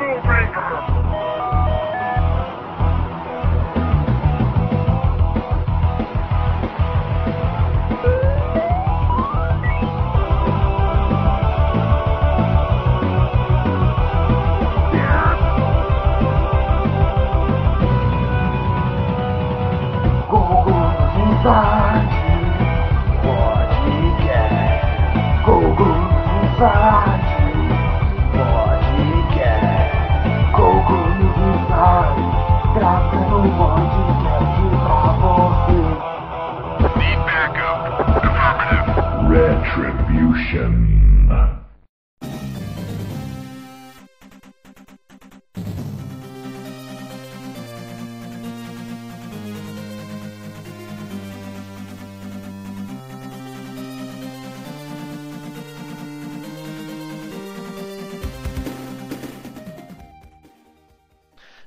Afro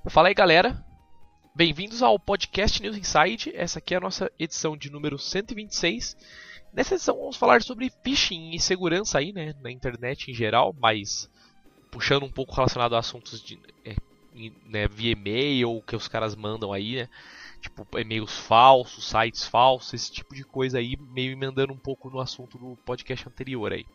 Fala aí galera, bem-vindos ao podcast News Inside. Essa aqui é a nossa edição de número 126. Nessa edição vamos falar sobre phishing e segurança aí, né, na internet em geral, mas puxando um pouco relacionado a assuntos de, é, né, via e-mail que os caras mandam aí, né, tipo e-mails falsos, sites falsos, esse tipo de coisa aí, meio emendando um pouco no assunto do podcast anterior aí.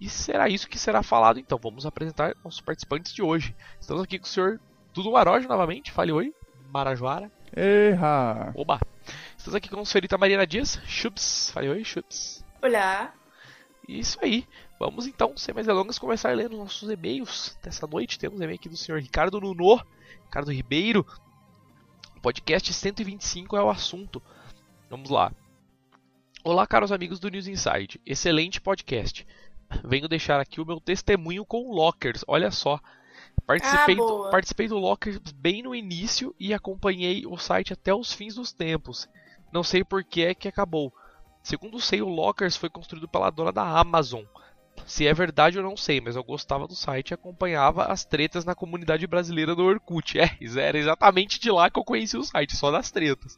E será isso que será falado então. Vamos apresentar nossos participantes de hoje. Estamos aqui com o senhor tudo Arojo novamente, fale oi. Marajoara. Erra! Oba! Estamos aqui com a senhorita Marina Dias. Chups, fale oi, Chups. Olá. Isso aí. Vamos então, sem mais delongas, começar lendo nossos e-mails dessa noite. Temos e-mail aqui do senhor Ricardo Nuno, Ricardo Ribeiro. Podcast 125 é o assunto. Vamos lá. Olá, caros amigos do News Inside. Excelente podcast. Venho deixar aqui o meu testemunho com Lockers. Olha só. Participei, Ah, do, participei do Lockers bem no início e acompanhei o site até os fins dos tempos. Não sei por que é que acabou. Segundo sei, o Lockers foi construído pela dona da Amazon. Se é verdade eu não sei, mas eu gostava do site e acompanhava as tretas na comunidade brasileira do Orkut. É, era exatamente de lá que eu conheci o site, só das tretas.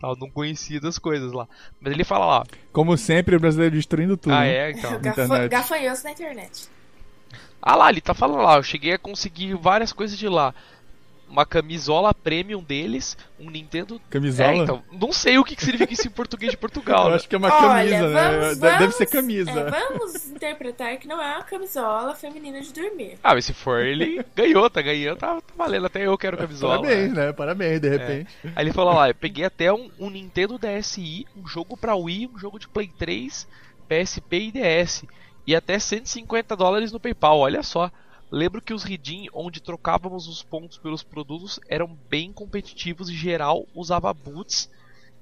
Tá, Eu não conhecia das coisas lá. Mas ele fala lá. Como sempre, o brasileiro destruindo tudo. Ah, né? é, então. Gafa internet. gafanhotos na internet. Ah lá, ele tá falando lá, eu cheguei a conseguir várias coisas de lá. Uma camisola premium deles, um Nintendo. Camisola? É, então, não sei o que que significa isso em português de Portugal. Eu né? acho que é uma Olha, camisa, né? vamos- De- Deve vamos- ser camisa. É, vamos interpretar que não é uma camisola feminina de dormir. Ah, mas se for, ele ganhou, tá ganhando, tá, tá valendo. Até eu quero camisola. Parabéns, né? né? Parabéns, de repente. Aí ele falou lá, eu peguei até um, um Nintendo DSi, um jogo pra Wii, um jogo de Play 3, PSP e DS. E até 150 dólares no PayPal, olha só. Lembro que os Redeem, onde trocávamos os pontos pelos produtos, eram bem competitivos e geral usava boots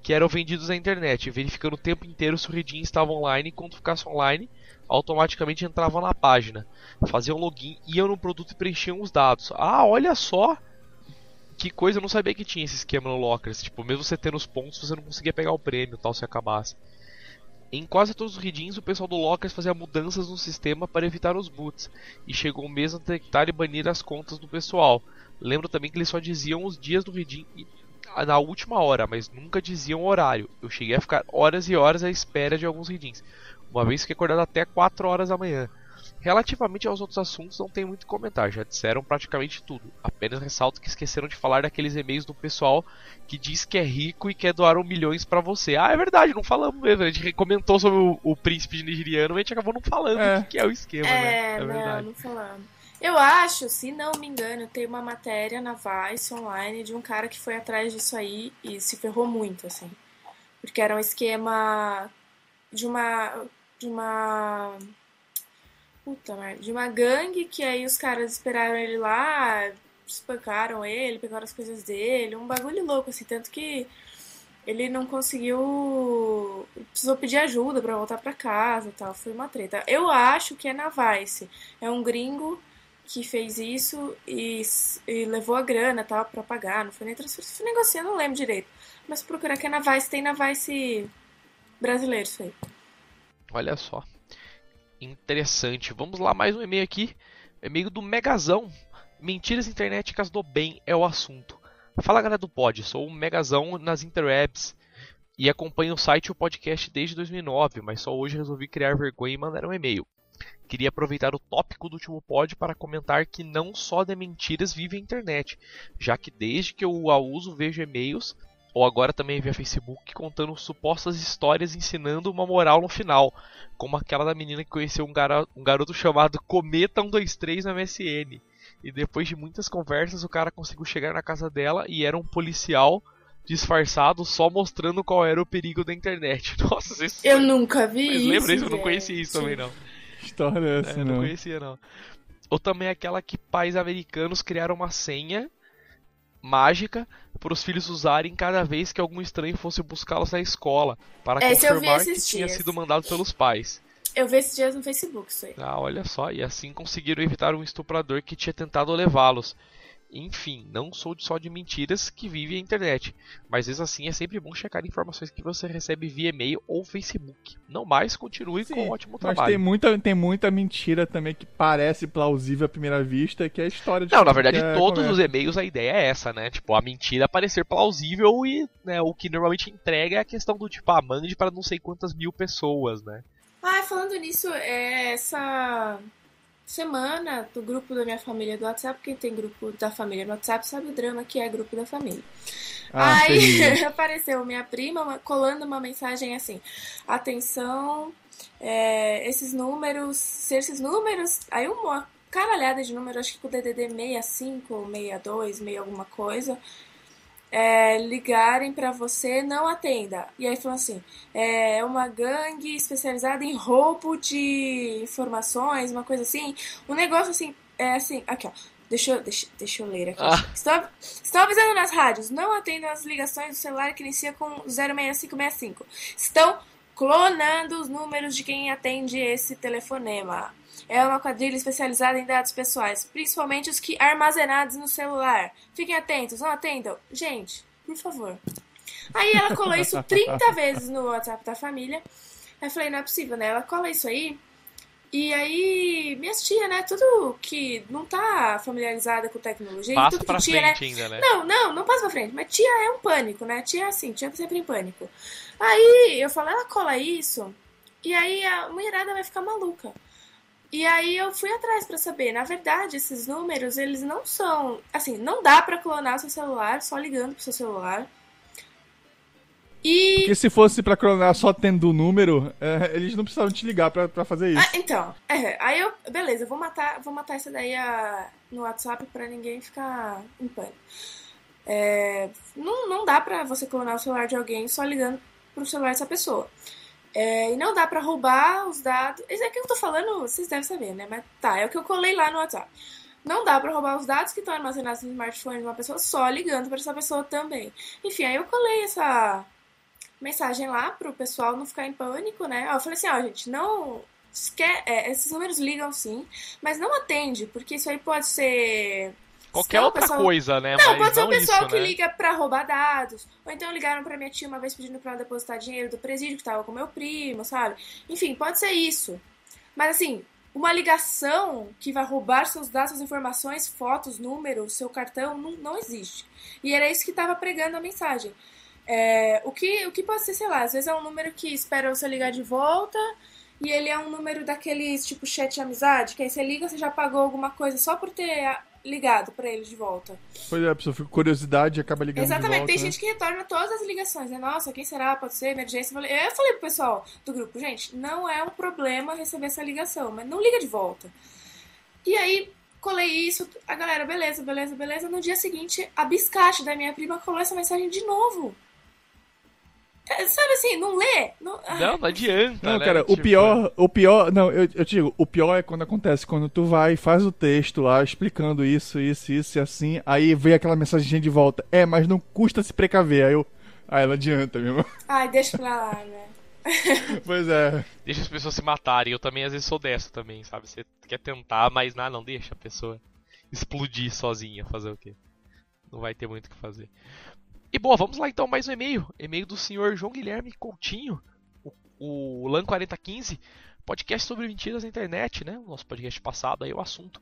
que eram vendidos na internet, verificando o tempo inteiro se o Redeem estava online e quando ficasse online, automaticamente entravam na página. Faziam login, iam no produto e preenchiam os dados. Ah, olha só! Que coisa, eu não sabia que tinha esse esquema no Lockers. Tipo, mesmo você tendo os pontos, você não conseguia pegar o prêmio tal se acabasse. Em quase todos os redeems, o pessoal do Lockers fazia mudanças no sistema para evitar os boots, e chegou mesmo a detectar e banir as contas do pessoal. Lembro também que eles só diziam os dias do e- na última hora, mas nunca diziam o horário. Eu cheguei a ficar horas e horas à espera de alguns redeems. Uma vez fiquei acordado até 4 horas da manhã. Relativamente aos outros assuntos, não tem muito comentário, já disseram praticamente tudo. Apenas ressalto que esqueceram de falar daqueles e-mails do pessoal que diz que é rico e quer doar um milhões pra você. Ah, é verdade, não falamos mesmo. A gente comentou sobre o, o príncipe nigeriano, mas a gente acabou não falando É. o que, que é o esquema, É, né? É não, verdade. não falamos. Eu acho, se não me engano, tem uma matéria na Vice online de um cara que foi atrás disso aí e se ferrou muito, assim. Porque era um esquema de uma. de uma. Puta. De uma gangue que aí os caras esperaram ele lá, espancaram ele, pegaram as coisas dele, um bagulho louco, assim, tanto que ele não conseguiu. Precisou pedir ajuda pra voltar pra casa e tal. Foi uma treta. Eu acho que é na Vice. É um gringo que fez isso e, e levou a grana tal pra pagar. Não foi nem transferência, foi negociando, não lembro direito. Mas procurar que é na Vice, tem na Vice brasileiro isso aí. Olha só. Interessante. Vamos lá, mais um e-mail aqui. E-mail do Megazão. Mentiras internéticas do bem é o assunto. Fala galera do Pod, sou um Megazão nas interwebs e acompanho o site e o podcast desde 2009, mas só hoje resolvi criar vergonha e mandar um e-mail. queria aproveitar o tópico do último pod para comentar que não só de mentiras vive a internet, já que desde que eu a uso vejo e-mails ou agora também via Facebook contando supostas histórias ensinando uma moral no final, como aquela da menina que conheceu um, gar um garoto chamado Cometa 123 na MSN. E depois de muitas conversas, o cara conseguiu chegar na casa dela e era um policial disfarçado só mostrando qual era o perigo da internet. Nossa, vocês... Eu nunca vi Mas isso. lembra isso? Eu não conhecia isso também, não. História é essa, É, não. não conhecia, não. Ou também aquela que pais americanos criaram uma senha mágica para os filhos usarem cada vez que algum estranho fosse buscá-los na escola, para vi confirmar que esses tinha dias. sido mandado pelos pais. Eu vi esses dias no Facebook isso aí. Ah, olha só, e assim conseguiram evitar um estuprador que tinha tentado levá-los. Enfim, não sou só de mentiras que vive a internet, mas mesmo assim é sempre bom checar informações que você recebe via e-mail ou Facebook. Não mais, continue com Sim, um ótimo Mas trabalho. tem muita, tem muita mentira também que parece plausível à primeira vista, que é a história de Não, na verdade, é todos conversa. os e-mails a ideia é essa, né? Tipo, a mentira parecer plausível e né, o que normalmente entrega é a questão do tipo, ah, mande para não sei quantas mil pessoas, né? Ah, falando nisso, é, essa semana do grupo da minha família do WhatsApp, quem tem grupo da família no WhatsApp sabe o drama que é grupo da família. Ah, Aí apareceu minha prima colando uma mensagem assim: atenção, é, esses números, se esses números. Aí uma caralhada de números, acho que com o DDD 65, 62, meio alguma coisa. É, ligarem pra você, não atenda. E aí falou assim: é uma gangue especializada em roubo de informações, uma coisa assim. Um negócio assim, é assim, aqui ó. Deixa eu, deixa, deixa eu ler aqui. Ah. Estão, estão avisando nas rádios, não atendam as ligações do celular que inicia com 06565. Estão clonando os números de quem atende esse telefonema. É uma quadrilha especializada em dados pessoais, principalmente os que armazenados no celular. Fiquem atentos, não atendam. Gente, por favor. Aí ela colou isso 30 vezes no WhatsApp da família. Aí eu falei, não é possível, né? Ela cola isso aí. E aí, minhas tia, né? Tudo que não tá familiarizada com tecnologia. Passa tudo que pra tia, né? frente ainda, né? Não, não, não passa pra frente. Mas tia é um pânico, né? Tia é assim, tia tá sempre em pânico. Aí eu falo, ela cola isso, e aí a mulherada vai ficar maluca. E aí eu fui atrás pra saber. Na verdade, esses números, eles não são. Assim, não dá pra clonar seu celular só ligando pro seu celular. E. Porque se fosse pra clonar só tendo o número, é, eles não precisavam te ligar pra, pra fazer isso. Ah, então, é, aí eu. Beleza, eu vou matar, vou matar essa daí a- no WhatsApp pra ninguém ficar em pânico. É, não, não dá pra você clonar o celular de alguém só ligando pro celular dessa pessoa. É, e não dá pra roubar os dados. Isso aqui que eu tô falando, vocês devem saber, né? Mas tá, é o que eu colei lá no WhatsApp. Não dá pra roubar os dados que estão armazenados no smartphone de uma pessoa só ligando pra essa pessoa também. Enfim, aí eu colei essa mensagem lá pro pessoal não ficar em pânico, né? Eu falei assim, ó, gente, não. esque- é, esses números ligam sim, mas não atende, porque isso aí pode ser. Qualquer outra pessoal- coisa, né? Não, Mas pode ser o pessoal que né? liga pra roubar dados. Ou então ligaram pra minha tia uma vez pedindo pra ela depositar dinheiro do presídio que tava com meu primo, sabe? Enfim, pode ser isso. Mas assim, uma ligação que vai roubar seus dados, suas informações, fotos, números, seu cartão, não, não existe. E era isso que tava pregando a mensagem. É, o, que, o que pode ser, sei lá, às vezes é um número que espera você ligar de volta. E ele é um número daqueles tipo chat de amizade, que aí você liga, você já pagou alguma coisa só por ter ligado pra ele de volta. Pois é, a pessoa fica com curiosidade e acaba ligando Exatamente, de volta, tem né? gente que retorna todas as ligações, né? Nossa, quem será? Pode ser emergência. Eu falei, eu falei pro pessoal do grupo, gente, não é um problema receber essa ligação, mas não liga de volta. E aí, colei isso, a galera, beleza, beleza, beleza. No dia seguinte, a biscate da minha prima colou essa mensagem de novo. É, Sabe assim, não lê? Não, ah, Não, não adianta. Não, né? cara, o Tipo, pior, o pior, não, eu, eu te digo, o pior é quando acontece, quando tu vai, faz o texto lá, explicando isso, isso, isso e assim, aí vem aquela mensagem de volta, é, mas não custa se precaver, aí eu, aí não adianta mesmo. Ai, deixa pra lá, né? pois é, Deixa as pessoas se matarem. Eu também às vezes sou dessa também, sabe? Você quer tentar, mas não, não deixa a pessoa explodir sozinha, fazer o quê? Não vai ter muito o que fazer. E boa, vamos lá então mais um e-mail. E-mail do senhor João Guilherme Coutinho, o, o LAN 4015, podcast sobre mentiras na internet, né? O nosso podcast passado aí o assunto.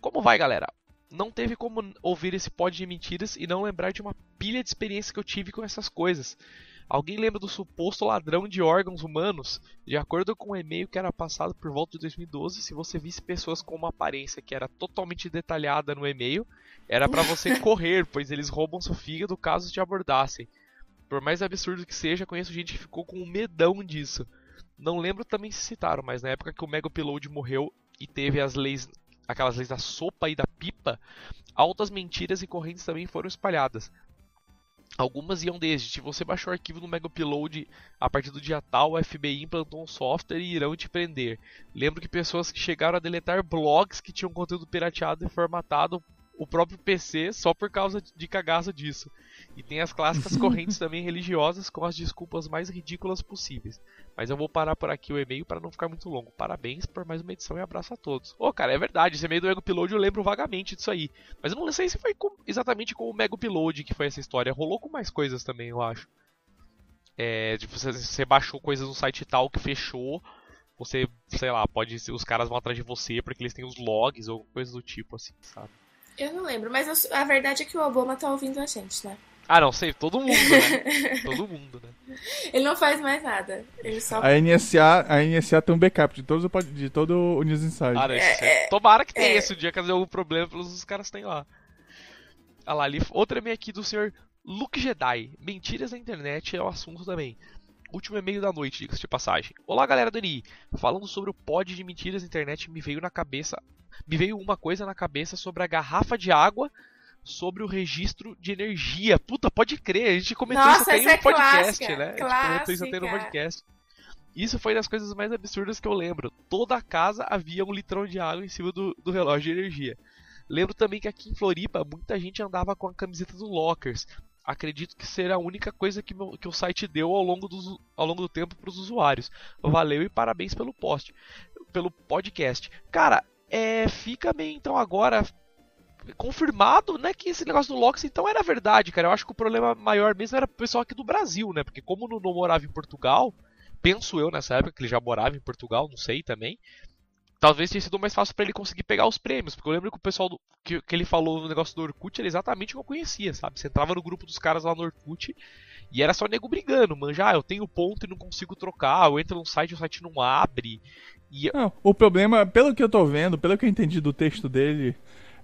Como vai, galera? não teve como ouvir esse pod de mentiras e não lembrar de uma pilha de experiência que eu tive com essas coisas. Alguém lembra do suposto ladrão de órgãos humanos? De acordo com o um e-mail que era passado por volta de 2012, se você visse pessoas com uma aparência que era totalmente detalhada no e-mail, era para você correr, pois eles roubam seu fígado caso te abordassem. Por mais absurdo que seja, conheço gente que ficou com um medão disso. Não lembro também se citaram, mas na época que o Mega Upload morreu e teve as leis, aquelas leis da sopa e da pipa, altas mentiras e correntes também foram espalhadas. Algumas iam desde, se você baixou o arquivo no Mega Upload a partir do dia tal, o FBI implantou um software e irão te prender. Lembro que pessoas que chegaram a deletar blogs que tinham conteúdo pirateado e formatado o próprio PC só por causa de cagaça disso. E tem as clássicas correntes também religiosas com as desculpas mais ridículas possíveis. Mas eu vou parar por aqui o e-mail para não ficar muito longo. Parabéns por mais uma edição e abraço a todos. Ô, oh, cara, é verdade, esse e-mail do Mega Upload eu lembro vagamente disso aí. Mas eu não sei se foi com, exatamente com o Mega Upload que foi essa história. Rolou com mais coisas também, eu acho. É, tipo, você, você baixou coisas no site tal que fechou. Você, sei lá, pode. Os caras vão atrás de você porque eles têm os logs ou coisas do tipo, assim, sabe? Eu não lembro, mas eu, a verdade é que o Obama tá ouvindo a gente, né? Ah, não, sei, todo mundo, né? todo mundo, né? Ele não faz mais nada. Ele só... A NSA, a NSA tem um backup de, todos, de todo o News Inside. Ah, é, é, Tomara que tenha é... esse dia, caso algum problema, os caras têm lá. Ah lá, ali, outra e-mail aqui do senhor Luke Jedi. Mentiras na internet é o assunto também. Último e-mail da noite, diga-se de passagem. Olá, galera do NI. Falando sobre o pod de mentiras na internet, me veio na cabeça me veio uma coisa na cabeça sobre a garrafa de água sobre o registro de energia. Puta, pode crer, a gente comentou Nossa, isso até um é podcast, clássica, né? Clássica. A gente comentou isso até no podcast. Isso foi das coisas mais absurdas que eu lembro. Toda a casa havia um litrão de água em cima do, do relógio de energia. Lembro também que aqui em Floripa muita gente andava com a camiseta do Lockers. Acredito que será a única coisa que, meu, que o site deu ao longo do, ao longo do tempo para os usuários. Valeu e parabéns pelo post, pelo podcast. Cara, é, fica meio então agora confirmado, né, que esse negócio do Lox então era verdade, cara. Eu acho que o problema maior mesmo era o pessoal aqui do Brasil, né? Porque como não, não morava em Portugal, penso eu nessa época que ele já morava em Portugal, não sei também. Talvez tenha sido mais fácil para ele conseguir pegar os prêmios, porque eu lembro que o pessoal do, que, que ele falou no negócio do Orkut era exatamente o que eu conhecia, sabe? Você entrava no grupo dos caras lá no Orkut e era só nego brigando, manja, ah, eu tenho ponto e não consigo trocar, eu entro no site e o site não abre. E... Não, o problema, pelo que eu tô vendo, pelo que eu entendi do texto dele,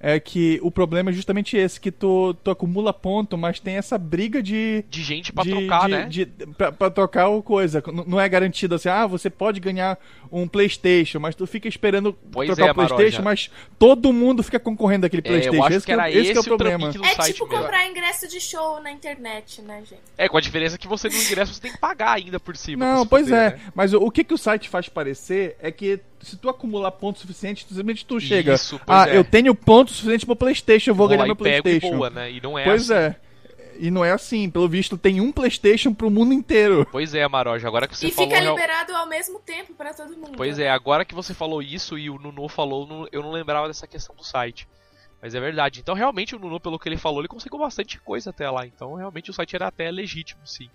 é que o problema é justamente esse, que tu, tu acumula ponto, mas tem essa briga de... De gente pra de, trocar, de, né? De, pra, pra trocar o coisa. Não é garantido assim, ah, você pode ganhar um Playstation, mas tu fica esperando pois trocar é, o Playstation, mas todo mundo fica concorrendo aquele É, Playstation. eu acho esse que era é, esse esse que é o o problema. É tipo mesmo. comprar ingresso de show na internet, né, gente? É, com a diferença que você no ingresso você tem que pagar ainda por cima. Não, pois fuder, é. né? Mas o, o que, que o site faz parecer é que se tu acumular pontos suficientes, tu simplesmente tu chega. Isso, pois ah, é. eu tenho pontos suficientes pro Playstation, eu vou Vou ganhar meu e Playstation. e boa, né? E não é pois assim. é. E não é assim, pelo visto tem um Playstation pro mundo inteiro. Pois é, Maroja, agora que você e falou... fica real- liberado ao mesmo tempo pra todo mundo. Pois é, agora que você falou isso e o Nuno falou, eu não lembrava dessa questão do site. Mas é verdade. Então, realmente, o Nuno, pelo que ele falou, ele conseguiu bastante coisa até lá. Então, realmente, o site era até legítimo, sim.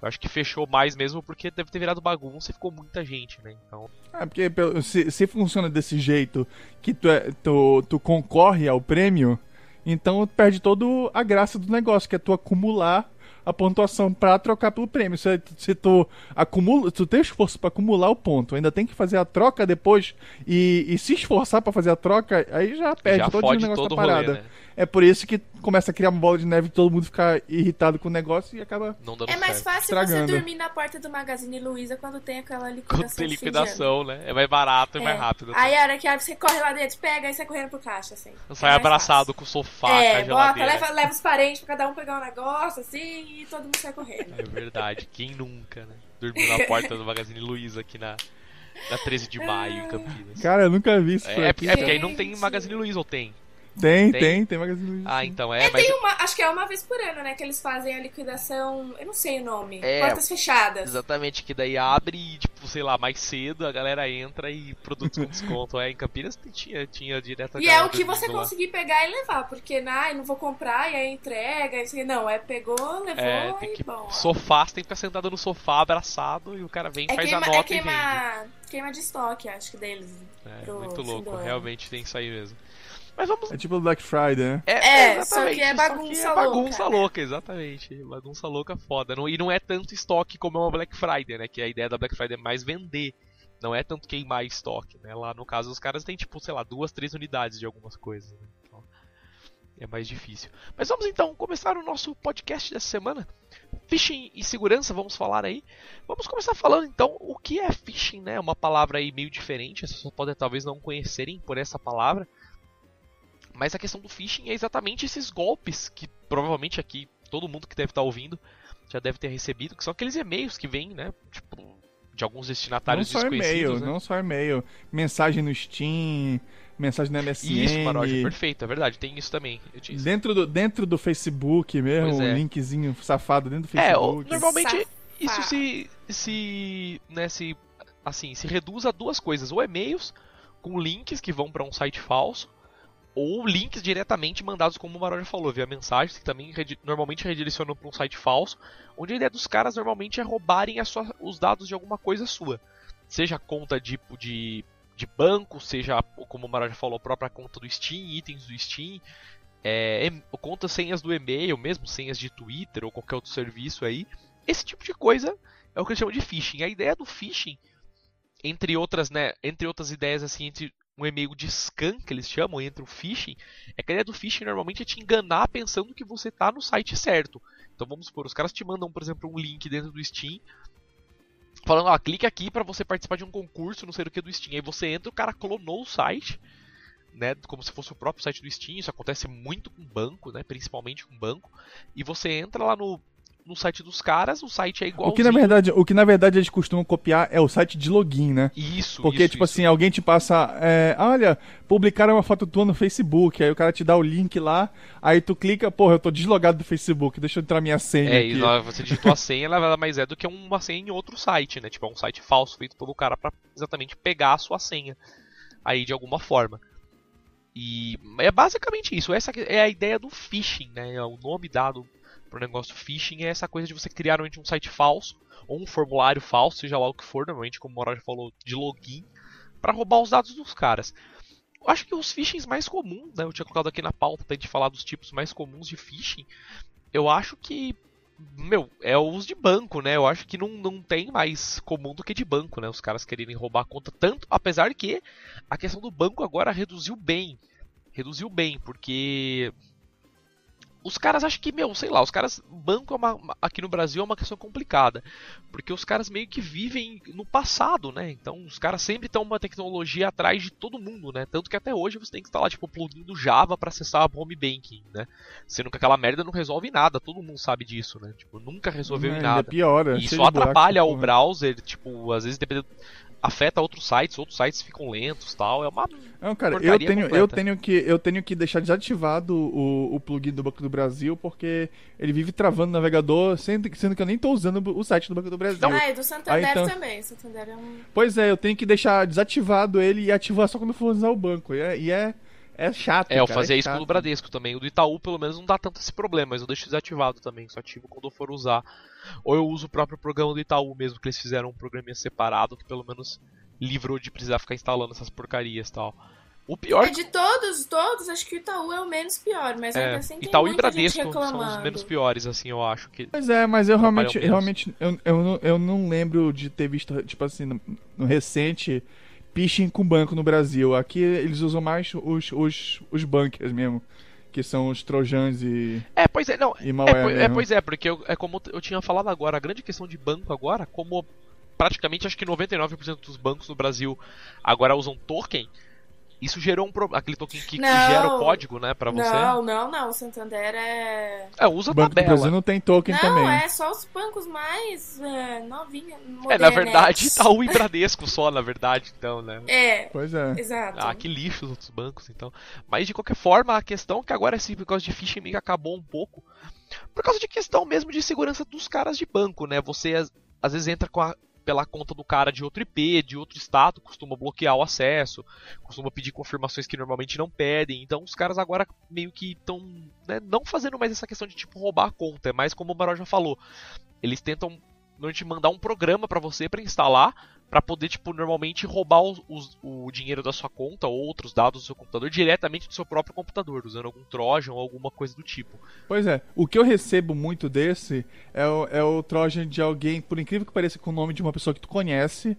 Eu acho que fechou mais mesmo porque deve ter virado bagunça e ficou muita gente, né? Então, É, porque se, se funciona desse jeito, que tu, é- tu, tu concorre ao prêmio, então perde toda a graça do negócio, que é tu acumular a pontuação pra trocar pelo prêmio. Se, se tu acumula, se tu tem esforço pra acumular o ponto, ainda tem que fazer a troca depois e, e se esforçar pra fazer a troca, aí já perde já todo o negócio todo da o rolê, parada. né? É por isso que começa a criar uma bola de neve e todo mundo fica irritado com o negócio e acaba. Não dando É mais certo. fácil Estragando. você dormir na porta do Magazine Luiza quando tem aquela liquidação. Quando tem liquidação, né? É mais barato e ano. mais É. rápido. Aí a hora que abre, você corre lá dentro, pega e sai correndo pro caixa, assim. Sai É abraçado fácil. com o sofá, com a É, bota, geladeira. leva, leva os parentes pra cada um pegar um negócio, assim, e todo mundo sai correndo. É verdade, quem nunca, né? Dormiu na porta do Magazine Luiza aqui na, na 13 de maio, em Campinas. Cara, eu nunca vi isso. É, é, porque aí não tem Magazine Luiza, ou tem? Tem, tem. tem, tem Magazine Luiza. Ah, então é, É, mas tem uma, acho que é uma vez por ano, né, que eles fazem a liquidação, eu não sei o nome, É. portas fechadas. exatamente que daí abre e, tipo, sei lá, mais cedo a galera entra e produtos com desconto. É, em Campinas tinha, tinha direto a E é o que você conseguir pegar e levar, porque, ai, não vou comprar, e aí entrega, e assim, não, é pegou, levou É, tem e que. bom. Sofá, você tem que ficar sentado no sofá, abraçado, e o cara vem, É faz queima, a é nota e vende. queima, queima de estoque, acho que deles. É, pro muito louco, realmente tem isso aí mesmo. Mas vamos. É tipo Black Friday, né? É, é só que é bagunça é louca. Bagunça louca, exatamente. Bagunça louca foda. e não é tanto estoque como é uma Black Friday, né? Que a ideia da Black Friday é mais vender. Não é tanto queimar estoque, né? Lá no caso os caras têm tipo, sei lá, duas, três unidades de algumas coisas. Né? Então, é mais difícil. Mas vamos então começar o nosso podcast dessa semana. Phishing e segurança, vamos falar aí. Vamos começar falando então o que é phishing, né? Uma palavra aí meio diferente, as pessoas podem talvez não conhecerem por essa palavra. Mas a questão do phishing é exatamente esses golpes que provavelmente aqui todo mundo que deve estar ouvindo já deve ter recebido, que são aqueles e-mails que vêm, né? Tipo, de alguns destinatários não só e-mail, né? Não só e-mail, mensagem no Steam, mensagem na MSN. Isso, Paródia, perfeito, é verdade, tem isso também. Dentro do, dentro do Facebook mesmo, é. um linkzinho safado dentro do é, Facebook. É, normalmente Safado. isso se, se, né, se, assim, se reduz a duas coisas, ou e-mails com links que vão para um site falso, ou links diretamente mandados, como o Maró falou, via mensagens, que também normalmente redirecionam para um site falso, onde a ideia dos caras normalmente é roubarem sua, os dados de alguma coisa sua. Seja conta de, de, de banco, seja, como o Maró falou, a própria conta do Steam, itens do Steam, é, conta senhas do e-mail mesmo, senhas de Twitter ou qualquer outro serviço aí. Esse tipo de coisa é o que eles chamam de phishing. A ideia do phishing, entre outras, né, entre outras ideias assim, entre um e-mail de scan, que eles chamam, entre o phishing, é que a ideia do phishing normalmente é te enganar pensando que você está no site certo. Então vamos supor, os caras te mandam, por exemplo, um link dentro do Steam, falando, ó, clique aqui para você participar de um concurso, não sei o que do Steam. Aí você entra, o cara clonou o site, né, como se fosse o próprio site do Steam. Isso acontece muito com banco, né, principalmente com banco. E você entra lá no no site dos caras, o site é igual. O que na verdade, o que na verdade eles costumam copiar é o site de login, né? Isso. Porque isso, tipo isso. assim, alguém te passa, é, olha, publicaram uma foto tua no Facebook, aí o cara te dá o link lá, aí tu clica, porra, eu tô deslogado do Facebook, deixa eu entrar minha senha é, aqui. É, você digitou a senha, ela mais é do que uma senha em outro site, né? Tipo, é um site falso feito pelo cara para exatamente pegar a sua senha aí de alguma forma. E é basicamente isso. Essa é a ideia do phishing, né? É o nome dado para o negócio phishing é essa coisa de você criar normalmente um site falso ou um formulário falso, seja lá o que for, normalmente, como o Moral já falou, de login, para roubar os dados dos caras. Eu acho que os phishings mais comuns, né, eu tinha colocado aqui na pauta pra gente falar dos tipos mais comuns de phishing, eu acho que, meu, é os de banco, né? Eu acho que não, não tem mais comum do que de banco, né? Os caras quererem roubar a conta tanto, apesar que a questão do banco agora reduziu bem. Reduziu bem, porque os caras acham que, meu, sei lá, os caras. Banco é uma, aqui no Brasil é uma questão complicada. Porque os caras meio que vivem no passado, né? Então os caras sempre estão uma tecnologia atrás de todo mundo, né? Tanto que até hoje você tem que instalar, tipo, o plugin do Java para acessar a home banking, né? Sendo que aquela merda não resolve nada, todo mundo sabe disso, né? Tipo, nunca resolveu é, em nada. É pior, e isso atrapalha o browser, tipo, às vezes dependendo afeta outros sites, outros sites ficam lentos tal. É uma. Não, cara, eu tenho, eu tenho que eu tenho que deixar desativado o, o plugin do Banco do Brasil porque ele vive travando o navegador, sendo, sendo que eu nem estou usando o site do Banco do Brasil. Ah, e do Santander Aí, então... também. Santander é um... Pois é, eu tenho que deixar desativado ele e ativar só quando for usar o banco. E é, e é é chato. É, eu cara, fazia é isso com o Bradesco também. O do Itaú, pelo menos, não dá tanto esse problema, mas eu deixo desativado também. Só ativo quando eu for usar. Ou eu uso o próprio programa do Itaú mesmo, que eles fizeram um programinha separado, que pelo menos livrou de precisar ficar instalando essas porcarias e tal. O pior. É de todos, todos, acho que o Itaú é o menos pior, mas é, ainda assim tem Itaú e Bradesco são os menos piores, assim, eu acho. Que pois é, mas eu realmente, realmente eu, eu, não, eu não lembro de ter visto, tipo assim, no, no recente, phishing com banco no Brasil. Aqui eles usam mais os, os, os bunkers mesmo. Que são os trojans e. É, pois é, não. E malware é, é, pois é, porque eu, é como eu tinha falado agora, a grande questão de banco agora, como praticamente acho que 99% dos bancos no Brasil agora usam token. Isso gerou um problema. Aquele token que, que, gera o código, né, pra você? Não, não, não. O Santander é. É, usa o Banco tabela. do Brasil não tem token não, também. Não, é só os bancos mais é, novinhos. É, na verdade, Itaú e Bradesco só, na verdade, então, né? É. Pois é. Exato. Ah, que lixo os outros bancos, então. Mas de qualquer forma, a questão é que agora esse negócio de phishing meio acabou um pouco. Por causa de questão mesmo de segurança dos caras de banco, né? Você às, às vezes entra com a pela conta do cara de outro IP, de outro estado, costuma bloquear o acesso, costuma pedir confirmações que normalmente não pedem. Então os caras agora meio que estão né, não fazendo mais essa questão de tipo roubar a conta, é mais como o Maró já falou. Eles tentam normalmente mandar um programa para você para instalar, para poder, tipo, normalmente roubar os, os, o dinheiro da sua conta ou outros dados do seu computador diretamente do seu próprio computador, usando algum Trojan ou alguma coisa do tipo. Pois é, o que eu recebo muito desse é o, é o Trojan de alguém, por incrível que pareça, com o nome de uma pessoa que tu conhece.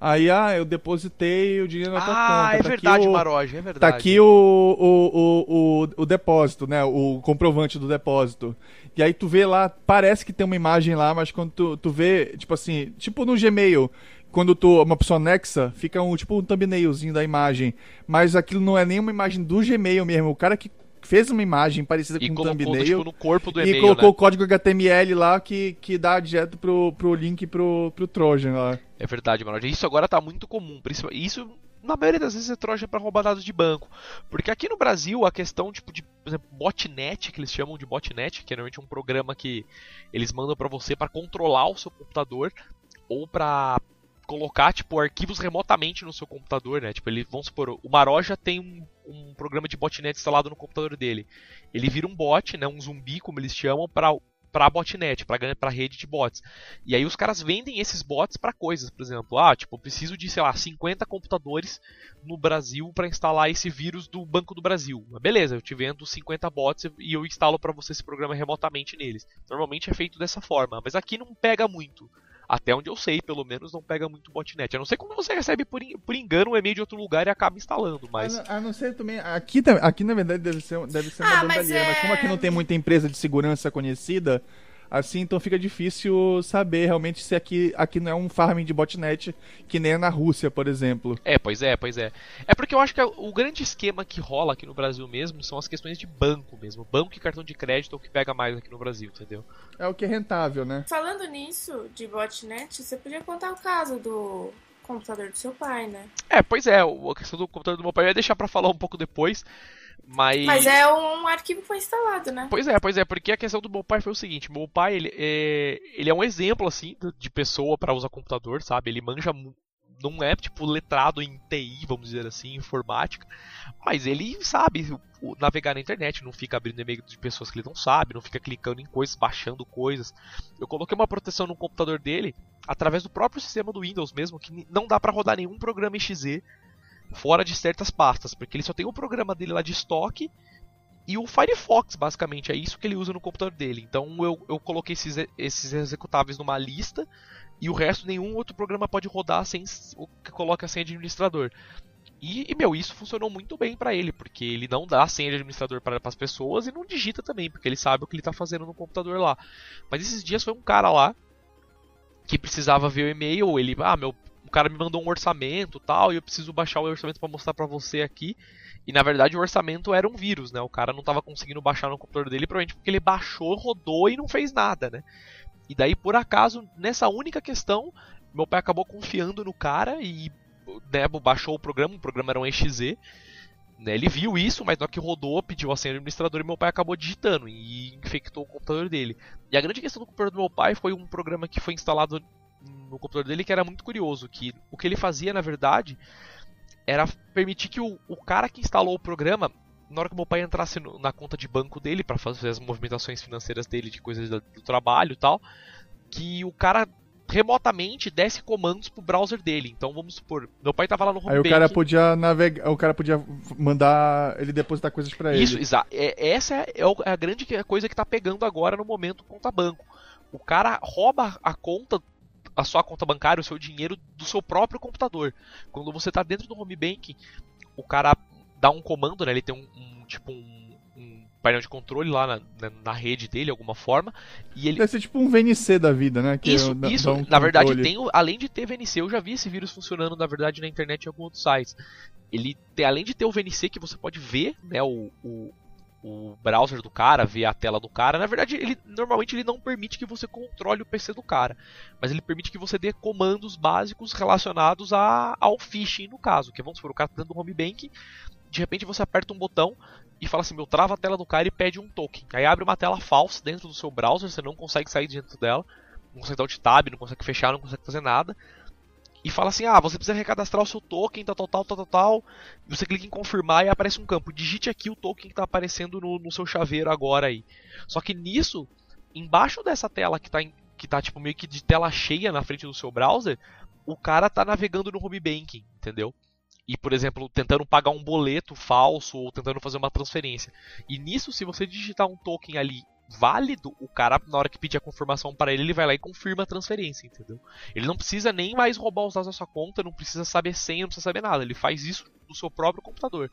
Aí, ah, eu depositei o dinheiro na tua ah, conta. Ah, é tá verdade, o, Maroja, é verdade. Tá aqui o, o, o, o, o depósito, né? O comprovante do depósito. E aí tu vê lá, parece que tem uma imagem lá, mas quando tu, tu vê, tipo assim, tipo no Gmail, quando tu uma pessoa anexa, fica um tipo um thumbnailzinho da imagem, mas aquilo não é nem uma imagem do Gmail mesmo, o cara que fez uma imagem parecida e com um thumbnail tipo, no corpo do e colocou né? o código HTML lá que, que dá direto pro, pro link pro, pro Trojan lá. É verdade, mano. Isso agora tá muito comum. Isso, na maioria das vezes, é troja pra roubar dados de banco. Porque aqui no Brasil, a questão, tipo, de, por exemplo, botnet, que eles chamam de botnet, que é normalmente um programa que eles mandam pra você pra controlar o seu computador ou pra colocar, tipo, arquivos remotamente no seu computador, né? Tipo, ele, vamos supor, o Maroja tem um, um programa de botnet instalado no computador dele. Ele vira um bot, né? Um zumbi, como eles chamam, pra para botnet, para para rede de bots. E aí os caras vendem esses bots para coisas, por exemplo, ah, tipo, eu preciso de, sei lá, 50 computadores no Brasil para instalar esse vírus do Banco do Brasil. Mas beleza, eu te vendo 50 bots e eu instalo para você esse programa remotamente neles. Normalmente é feito dessa forma, mas aqui não pega muito. Até onde eu sei, pelo menos, não pega muito botnet. A não ser quando você recebe por, en- por engano um e-mail de outro lugar e acaba instalando, mas. A, não- a não ser também. Aqui, aqui na verdade, deve ser, deve ser uma Ah, mas bandalheira, mas, é- como aqui não tem muita empresa de segurança conhecida, assim, então fica difícil saber realmente se aqui, aqui não é um farming de botnet que nem é na Rússia, por exemplo. É, pois é, pois é. É porque eu acho que o grande esquema que rola aqui no Brasil mesmo são as questões de banco mesmo. Banco e cartão de crédito é o que pega mais aqui no Brasil, entendeu? É o que é rentável, né? Falando nisso, de botnet, você podia contar o caso do computador do seu pai, né? É, pois é, a questão do computador do meu pai eu ia deixar pra falar um pouco depois, mas. Mas é um arquivo que foi instalado, né? Pois é, pois é, porque a questão do meu pai foi o seguinte, meu pai, ele é, ele é um exemplo, assim, de pessoa pra usar computador, sabe? Ele manja, não é, tipo, letrado em TI, vamos dizer assim, informática, mas ele sabe navegar na internet, não fica abrindo e-mail de pessoas que ele não sabe, não fica clicando em coisas, baixando coisas. Eu coloquei uma proteção no computador dele, através do próprio sistema do Windows mesmo, que não dá pra rodar nenhum programa exe fora de certas pastas, porque ele só tem o programa dele lá de estoque e o Firefox, basicamente, é isso que ele usa no computador dele. Então eu, eu coloquei esses, esses executáveis numa lista e o resto nenhum outro programa pode rodar sem o que coloca de administrador. E, e, meu, isso funcionou muito bem pra ele, porque ele não dá senha de administrador para as pessoas e não digita também, porque ele sabe o que ele tá fazendo no computador lá. Mas esses dias foi um cara lá que precisava ver o e-mail, ele, ah, meu, cara me mandou um orçamento, tal, e eu preciso baixar o orçamento pra mostrar pra você aqui. E na verdade o orçamento era um vírus, né? O cara não tava conseguindo baixar no computador dele, provavelmente porque ele baixou, rodou e não fez nada, né? E daí, por acaso, nessa única questão, meu pai acabou confiando no cara e né, baixou o programa, o programa era um exe. Né, ele viu isso, mas na hora que rodou, pediu a senha do administrador e meu pai acabou digitando e infectou o computador dele. E a grande questão do computador do meu pai foi um programa que foi instalado no computador dele que era muito curioso, que o que ele fazia, na verdade, era permitir que o, o cara que instalou o programa, na hora que meu pai entrasse no- na conta de banco dele para fazer as movimentações financeiras dele, de coisas da- do trabalho e tal, que o cara remotamente desse comandos pro browser dele. Então vamos supor, meu pai tava lá no home Aí o cara podia navegar, o cara podia mandar ele depositar coisas Isso, ele. exato. É, essa é, é é a grande coisa que tá pegando agora no momento conta banco. O cara rouba a conta, a sua conta bancária, o seu dinheiro do seu próprio computador. Quando você tá dentro do home banking, o cara dá um comando, né? Ele tem um, um- tipo um, um painel de controle lá na, na, na rede dele, alguma forma, e ele Deve ser tipo um VNC da vida, né? Que isso, dá- isso. dá um na verdade, tem, além de ter VNC, eu já vi esse vírus funcionando, na verdade, na internet em alguns outros sites. Ele tem, além de ter o VNC que você pode ver, né, o, o, o browser do cara, ver a tela do cara. Na verdade, ele normalmente ele não permite que você controle o PC do cara, mas ele permite que você dê comandos básicos relacionados a, ao phishing, no caso. Que vamos supor, o cara tá dentro do home banking, de repente você aperta um botão e fala assim, meu, trava a tela do cara e pede um token. Aí abre uma tela falsa dentro do seu browser, você não consegue sair de dentro dela, não consegue dar alt tab, não consegue fechar, não consegue fazer nada. E fala assim, ah, você precisa recadastrar o seu token, tal, tal, tal, tal, tal, você clica em confirmar e aparece um campo. Digite aqui o token que está aparecendo no, no seu chaveiro agora aí. Só que nisso, embaixo dessa tela que tá, em- que tá tipo meio que de tela cheia na frente do seu browser, o cara tá navegando no home banking, entendeu? E, por exemplo, tentando pagar um boleto falso ou tentando fazer uma transferência. E nisso, se você digitar um token ali válido, o cara, na hora que pedir a confirmação para ele, ele vai lá e confirma a transferência, entendeu? Ele não precisa nem mais roubar os dados da sua conta, não precisa saber senha, não precisa saber nada. Ele faz isso no seu próprio computador.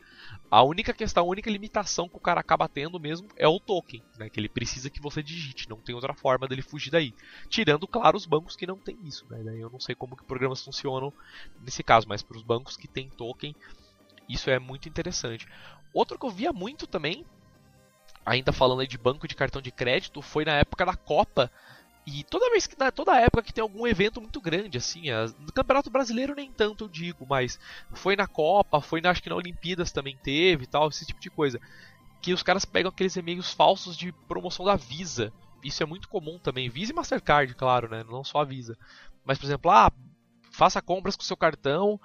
A única questão, a única limitação que o cara acaba tendo mesmo é o token, né? Que ele precisa que você digite, não tem outra forma dele fugir daí. Tirando, claro, os bancos que não tem isso, né? Daí eu não sei como que programas funcionam nesse caso, mas para os bancos que tem token, isso é muito interessante. Outro que eu via muito também ainda falando de banco de cartão de crédito, foi na época da Copa. E toda vez que toda época que tem algum evento muito grande, assim, no Campeonato Brasileiro nem tanto eu digo, mas foi na Copa, foi na, acho que na Olimpíadas também teve, tal, esse tipo de coisa, que os caras pegam aqueles e-mails falsos de promoção da Visa. Isso é muito comum também, Visa e Mastercard, claro, né, não só a Visa. Mas por exemplo, ah, faça compras com seu cartão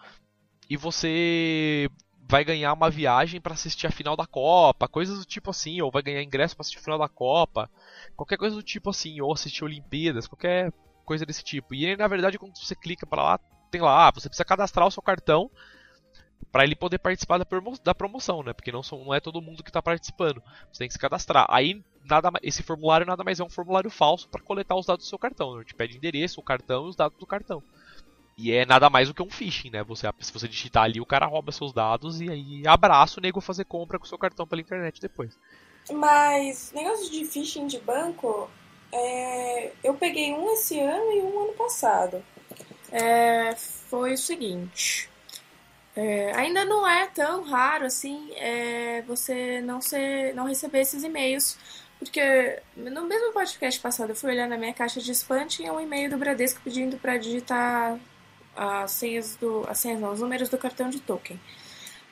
e você vai ganhar uma viagem para assistir a final da Copa, coisas do tipo assim, ou vai ganhar ingresso para assistir a final da Copa, qualquer coisa do tipo assim, ou assistir Olimpíadas, qualquer coisa desse tipo. E na verdade, quando você clica para lá, tem lá, ah, você precisa cadastrar o seu cartão para ele poder participar da, promo da promoção, né? Porque não, são, não é todo mundo que está participando. Você tem que se cadastrar. Aí nada, esse formulário nada mais é um formulário falso para coletar os dados do seu cartão. Né? Te pede endereço, o cartão e os dados do cartão. E é nada mais do que um phishing, né? Você, se você digitar ali, o cara rouba seus dados e aí abraça o nego fazer compra com seu cartão pela internet depois. Mas negócio de phishing de banco, é... eu peguei um esse ano e um ano passado. É... Foi o seguinte. É... ainda não é tão raro assim é... você não, ser... não receber esses e-mails. Porque no mesmo podcast passado eu fui olhar na minha caixa de spam tinha um e-mail do Bradesco pedindo para digitar as senhas do. As senhas não, os números do cartão de token.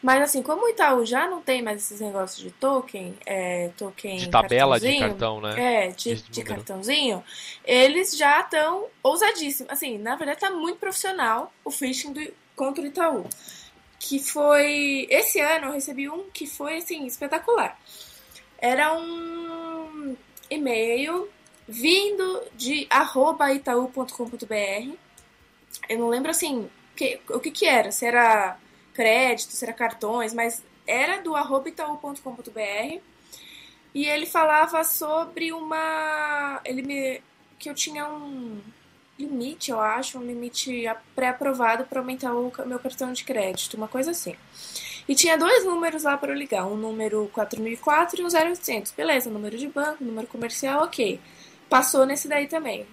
Mas assim, como o Itaú já não tem mais esses negócios de token, é, token. De tabela de cartão, né? É, de, de, de cartãozinho, eles já estão ousadíssimos. Assim, na verdade tá muito profissional o phishing do, contra o Itaú. Que foi. Esse ano eu recebi um que foi assim, espetacular. Era um e-mail vindo de arroba itaú.com.br eu não lembro assim que, o que que era, se era crédito, se era cartões, mas era do arroba itaú.com.br e ele falava sobre uma. Ele me. que eu tinha um limite, eu acho, um limite pré-aprovado para aumentar o meu cartão de crédito, uma coisa assim. E tinha dois números lá para eu ligar, um número 4004 e um 0800. Beleza, número de banco, número comercial, ok. Passou nesse daí também.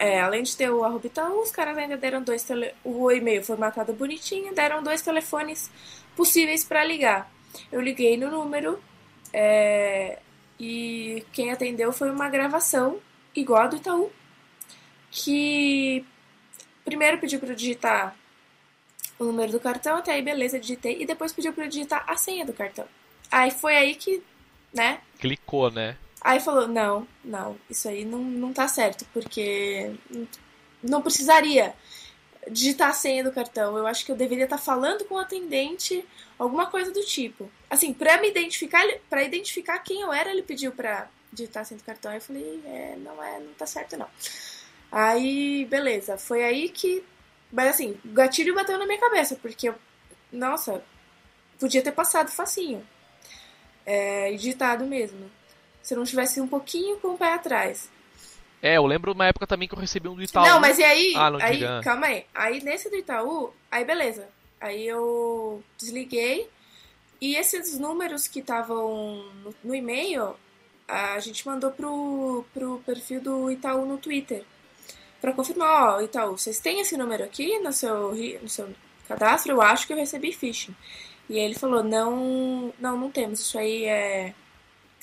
É, além de ter o arroba os caras ainda deram dois tele... o e-mail formatado bonitinho, deram dois telefones possíveis para ligar. Eu liguei no número é... e quem atendeu foi uma gravação igual a do Itaú, que primeiro pediu para digitar o número do cartão, até aí beleza, digitei, e depois pediu para digitar a senha do cartão. Aí foi aí que, né? Clicou, né? Aí falou: não, não, isso aí não, não tá certo, porque não precisaria digitar a senha do cartão. Eu acho que eu deveria estar tá falando com o atendente, alguma coisa do tipo. Assim, pra me identificar, para identificar quem eu era, ele pediu pra digitar a senha do cartão. Eu falei: é, não é, não tá certo não. Aí, beleza, foi aí que. Mas assim, o gatilho bateu na minha cabeça, porque eu. Nossa, podia ter passado facinho. É, digitado mesmo se não tivesse um pouquinho com o pé atrás. É, eu lembro uma época também que eu recebi um do Itaú. Não, mas e aí? Ah, não aí diga. calma aí. Aí nesse do Itaú, aí beleza. Aí eu desliguei. E esses números que estavam no, no e-mail, a gente mandou pro, pro perfil do Itaú no Twitter. Pra confirmar, ó, Itaú, vocês têm esse número aqui no seu, no seu cadastro? Eu acho que eu recebi phishing. E aí ele falou, não, não, não temos. Isso aí é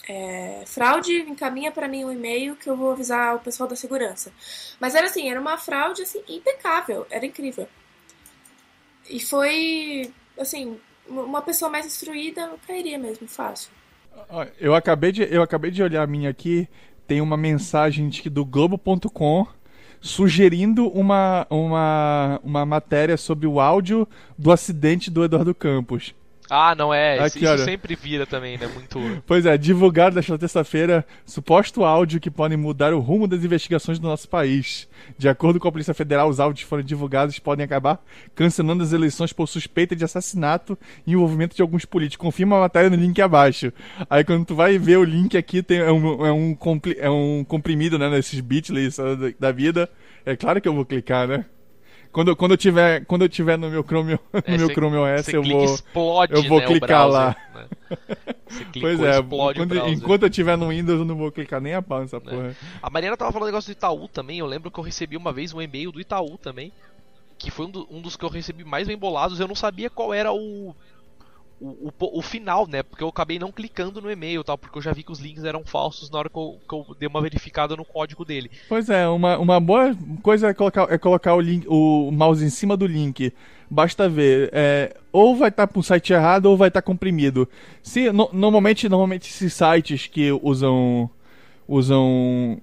é, fraude, encaminha para mim um e-mail que eu vou avisar o pessoal da segurança. Mas era assim, era uma fraude assim impecável, era incrível. E foi assim, uma pessoa mais instruída cairia mesmo fácil. Eu acabei de eu acabei de olhar a minha aqui, tem uma mensagem de, do globo.com sugerindo uma, uma, uma matéria sobre o áudio do acidente do Eduardo Campos. Ah, não é. Aqui, isso olha. sempre vira também, né? Muito. Pois é, divulgado nesta terça-feira suposto áudio que pode mudar o rumo das investigações do nosso país. De acordo com a Polícia Federal, os áudios foram divulgados e podem acabar cancelando as eleições por suspeita de assassinato e envolvimento de alguns políticos. Confirma a matéria no link abaixo. Aí quando tu vai ver o link aqui, tem, é, um, é, um, compli- é um comprimido, né, nesses bits da vida. É claro que eu vou clicar, né? Quando, quando, eu tiver, quando eu tiver no meu Chrome, no É, meu cê- Chrome OS, eu vou... explode, eu vou né, clicar lá. browser, né? Você clicou, Pois é, quando- enquanto eu tiver no Windows, eu não vou clicar nem a pau nessa porra. A Mariana tava falando um negócio do Itaú também. Eu lembro que eu recebi uma vez um e-mail do Itaú também. Que foi um, do- um dos que eu recebi mais bem bolados. Eu não sabia qual era o, o, o, o final, né? Porque eu acabei não clicando no e-mail tal. Porque eu já vi que os links eram falsos na hora que eu, que eu dei uma verificada no código dele. Pois é, uma, uma boa coisa é colocar, é colocar o, link, o mouse em cima do link. Basta ver, é, ou vai estar pro site errado ou vai estar comprimido. Se no- normalmente, normalmente esses sites que usam usam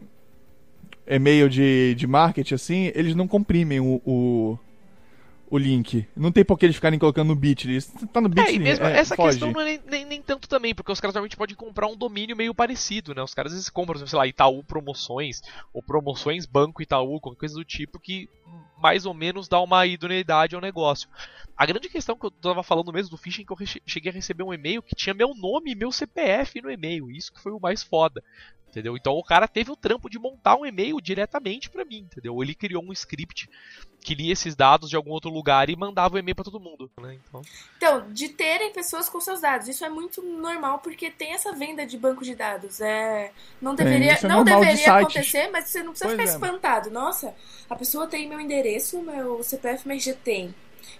e-mail de, de marketing assim, eles não comprimem o, o, o link. Não tem por que eles ficarem colocando no Bitly. Tá no É, Bitly, e mesmo é, essa foge. questão não é nem, nem, nem tanto também, porque os caras normalmente podem comprar um domínio meio parecido, né? Os caras às vezes compram, sei lá, Itaú Promoções, ou Promoções Banco Itaú, qualquer coisa do tipo que mais ou menos dá uma idoneidade ao negócio. A grande questão que eu tava falando mesmo do phishing é que eu cheguei a receber um e-mail que tinha meu nome e meu CPF no e-mail, isso que foi o mais foda. Entendeu? Então o cara teve o trampo de montar um e-mail diretamente pra mim, entendeu? Ele criou um script que lia esses dados de algum outro lugar e mandava o e-mail pra todo mundo, né? Então, Então, de terem pessoas com seus dados. Isso é muito normal porque tem essa venda de banco de dados. É, não deveria, isso é não de deveria sites. acontecer, mas você não precisa Pois ficar é. espantado. Nossa, a pessoa tem meu endereço, meu CPF, mas já tem.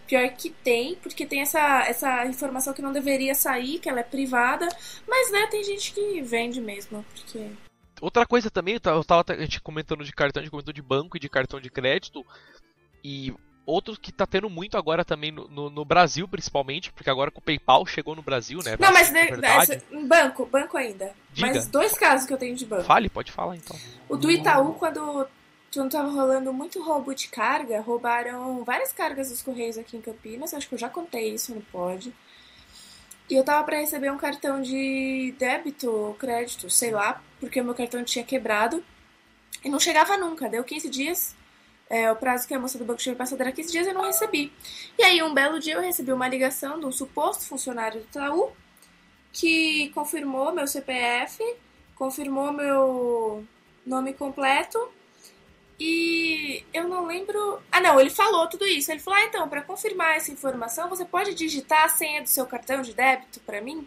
Pior que tem, porque tem essa, essa informação que não deveria sair, que ela é privada. Mas, né, tem gente que vende mesmo, porque... Outra coisa também, eu tava a gente comentando de cartão, a gente comentou de banco e de cartão de crédito. E outro que tá tendo muito agora também no, no- no Brasil, principalmente, porque agora que o PayPal chegou no Brasil, né? Não, mas de- essa- banco, banco ainda. Diga. Mas dois casos que eu tenho de banco. Fale, pode falar então. O do Itaú, quando, quando tava rolando muito roubo de carga, roubaram várias cargas dos Correios aqui em Campinas. Acho que eu já contei isso no pod. E eu tava pra receber um cartão de débito ou crédito, sei lá, porque o meu cartão tinha quebrado. E não chegava nunca. Deu 15 dias. É, o prazo que a moça do banco tinha passado era 15 dias e eu não recebi. E aí, um belo dia, eu recebi uma ligação de um suposto funcionário do Itaú que confirmou meu CPF, confirmou meu nome completo e eu não lembro. Ah, não, ele falou tudo isso. Ele falou: ah, então, para confirmar essa informação, você pode digitar a senha do seu cartão de débito para mim?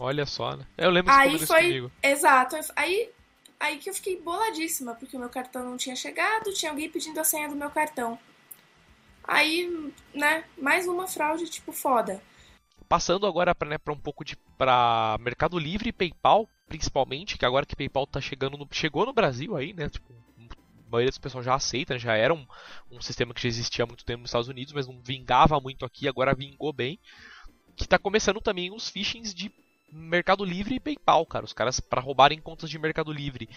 Olha só, né? Eu lembro que Aí foi. comigo. Exato. Aí, aí que eu fiquei boladíssima, porque o meu cartão não tinha chegado, tinha alguém pedindo a senha do meu cartão. Aí, né, mais uma fraude, tipo, foda. Passando agora para né, um pouco de para Mercado Livre e PayPal, principalmente, que agora que PayPal tá chegando no, chegou no Brasil aí, né? Tipo, a maioria dos pessoal já aceita, né, já era um, um sistema que já existia há muito tempo nos Estados Unidos, mas não vingava muito aqui, agora vingou bem. Que tá começando também os phishings de Mercado Livre e PayPal, cara. Os caras para roubarem contas de Mercado Livre.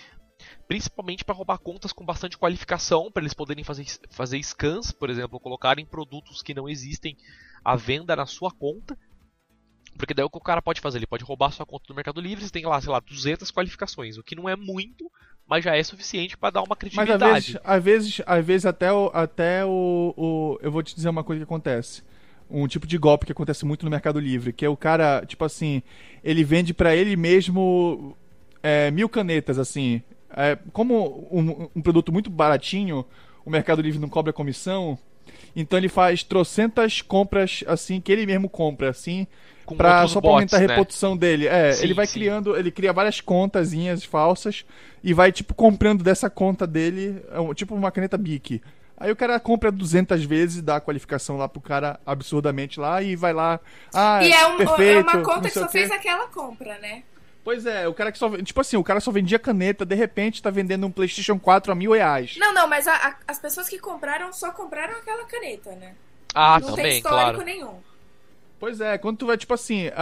Principalmente para roubar contas com bastante qualificação, para eles poderem fazer, fazer scans, por exemplo, colocarem produtos que não existem à venda na sua conta. Porque daí o que o cara pode fazer? Ele pode roubar sua conta do Mercado Livre, você tem lá, sei lá, 200 qualificações, o que não é muito, mas já é suficiente para dar uma Mas credibilidade. às vezes, às vezes, às vezes até, o, até o, o. Eu vou te dizer uma coisa que acontece. Um tipo de golpe que acontece muito no Mercado Livre, que é o cara, tipo assim, ele vende pra ele mesmo é, mil canetas, assim. É, como um, um produto muito baratinho, o Mercado Livre não cobra comissão, então ele faz trocentas compras, assim, que ele mesmo compra, assim, Com pra, só pra bots, aumentar a né? reputação dele. É, Sim, ele vai sim. criando, ele cria várias contazinhas falsas e vai, tipo, comprando dessa conta dele, é um- tipo uma caneta Bic. Aí o cara compra 200 vezes, dá a qualificação lá pro cara absurdamente lá e vai lá. Ah, e é, um- é perfeito, uma não conta que só fez aquela compra, né? Pois é, o cara que só. Tipo assim, o cara só vendia caneta, de repente tá vendendo um PlayStation 4 a mil reais. Não, não, mas a- a- as pessoas que compraram só compraram aquela caneta, né? Ah, não tem também, histórico claro. Pois é, quando tu vai, tipo assim, é,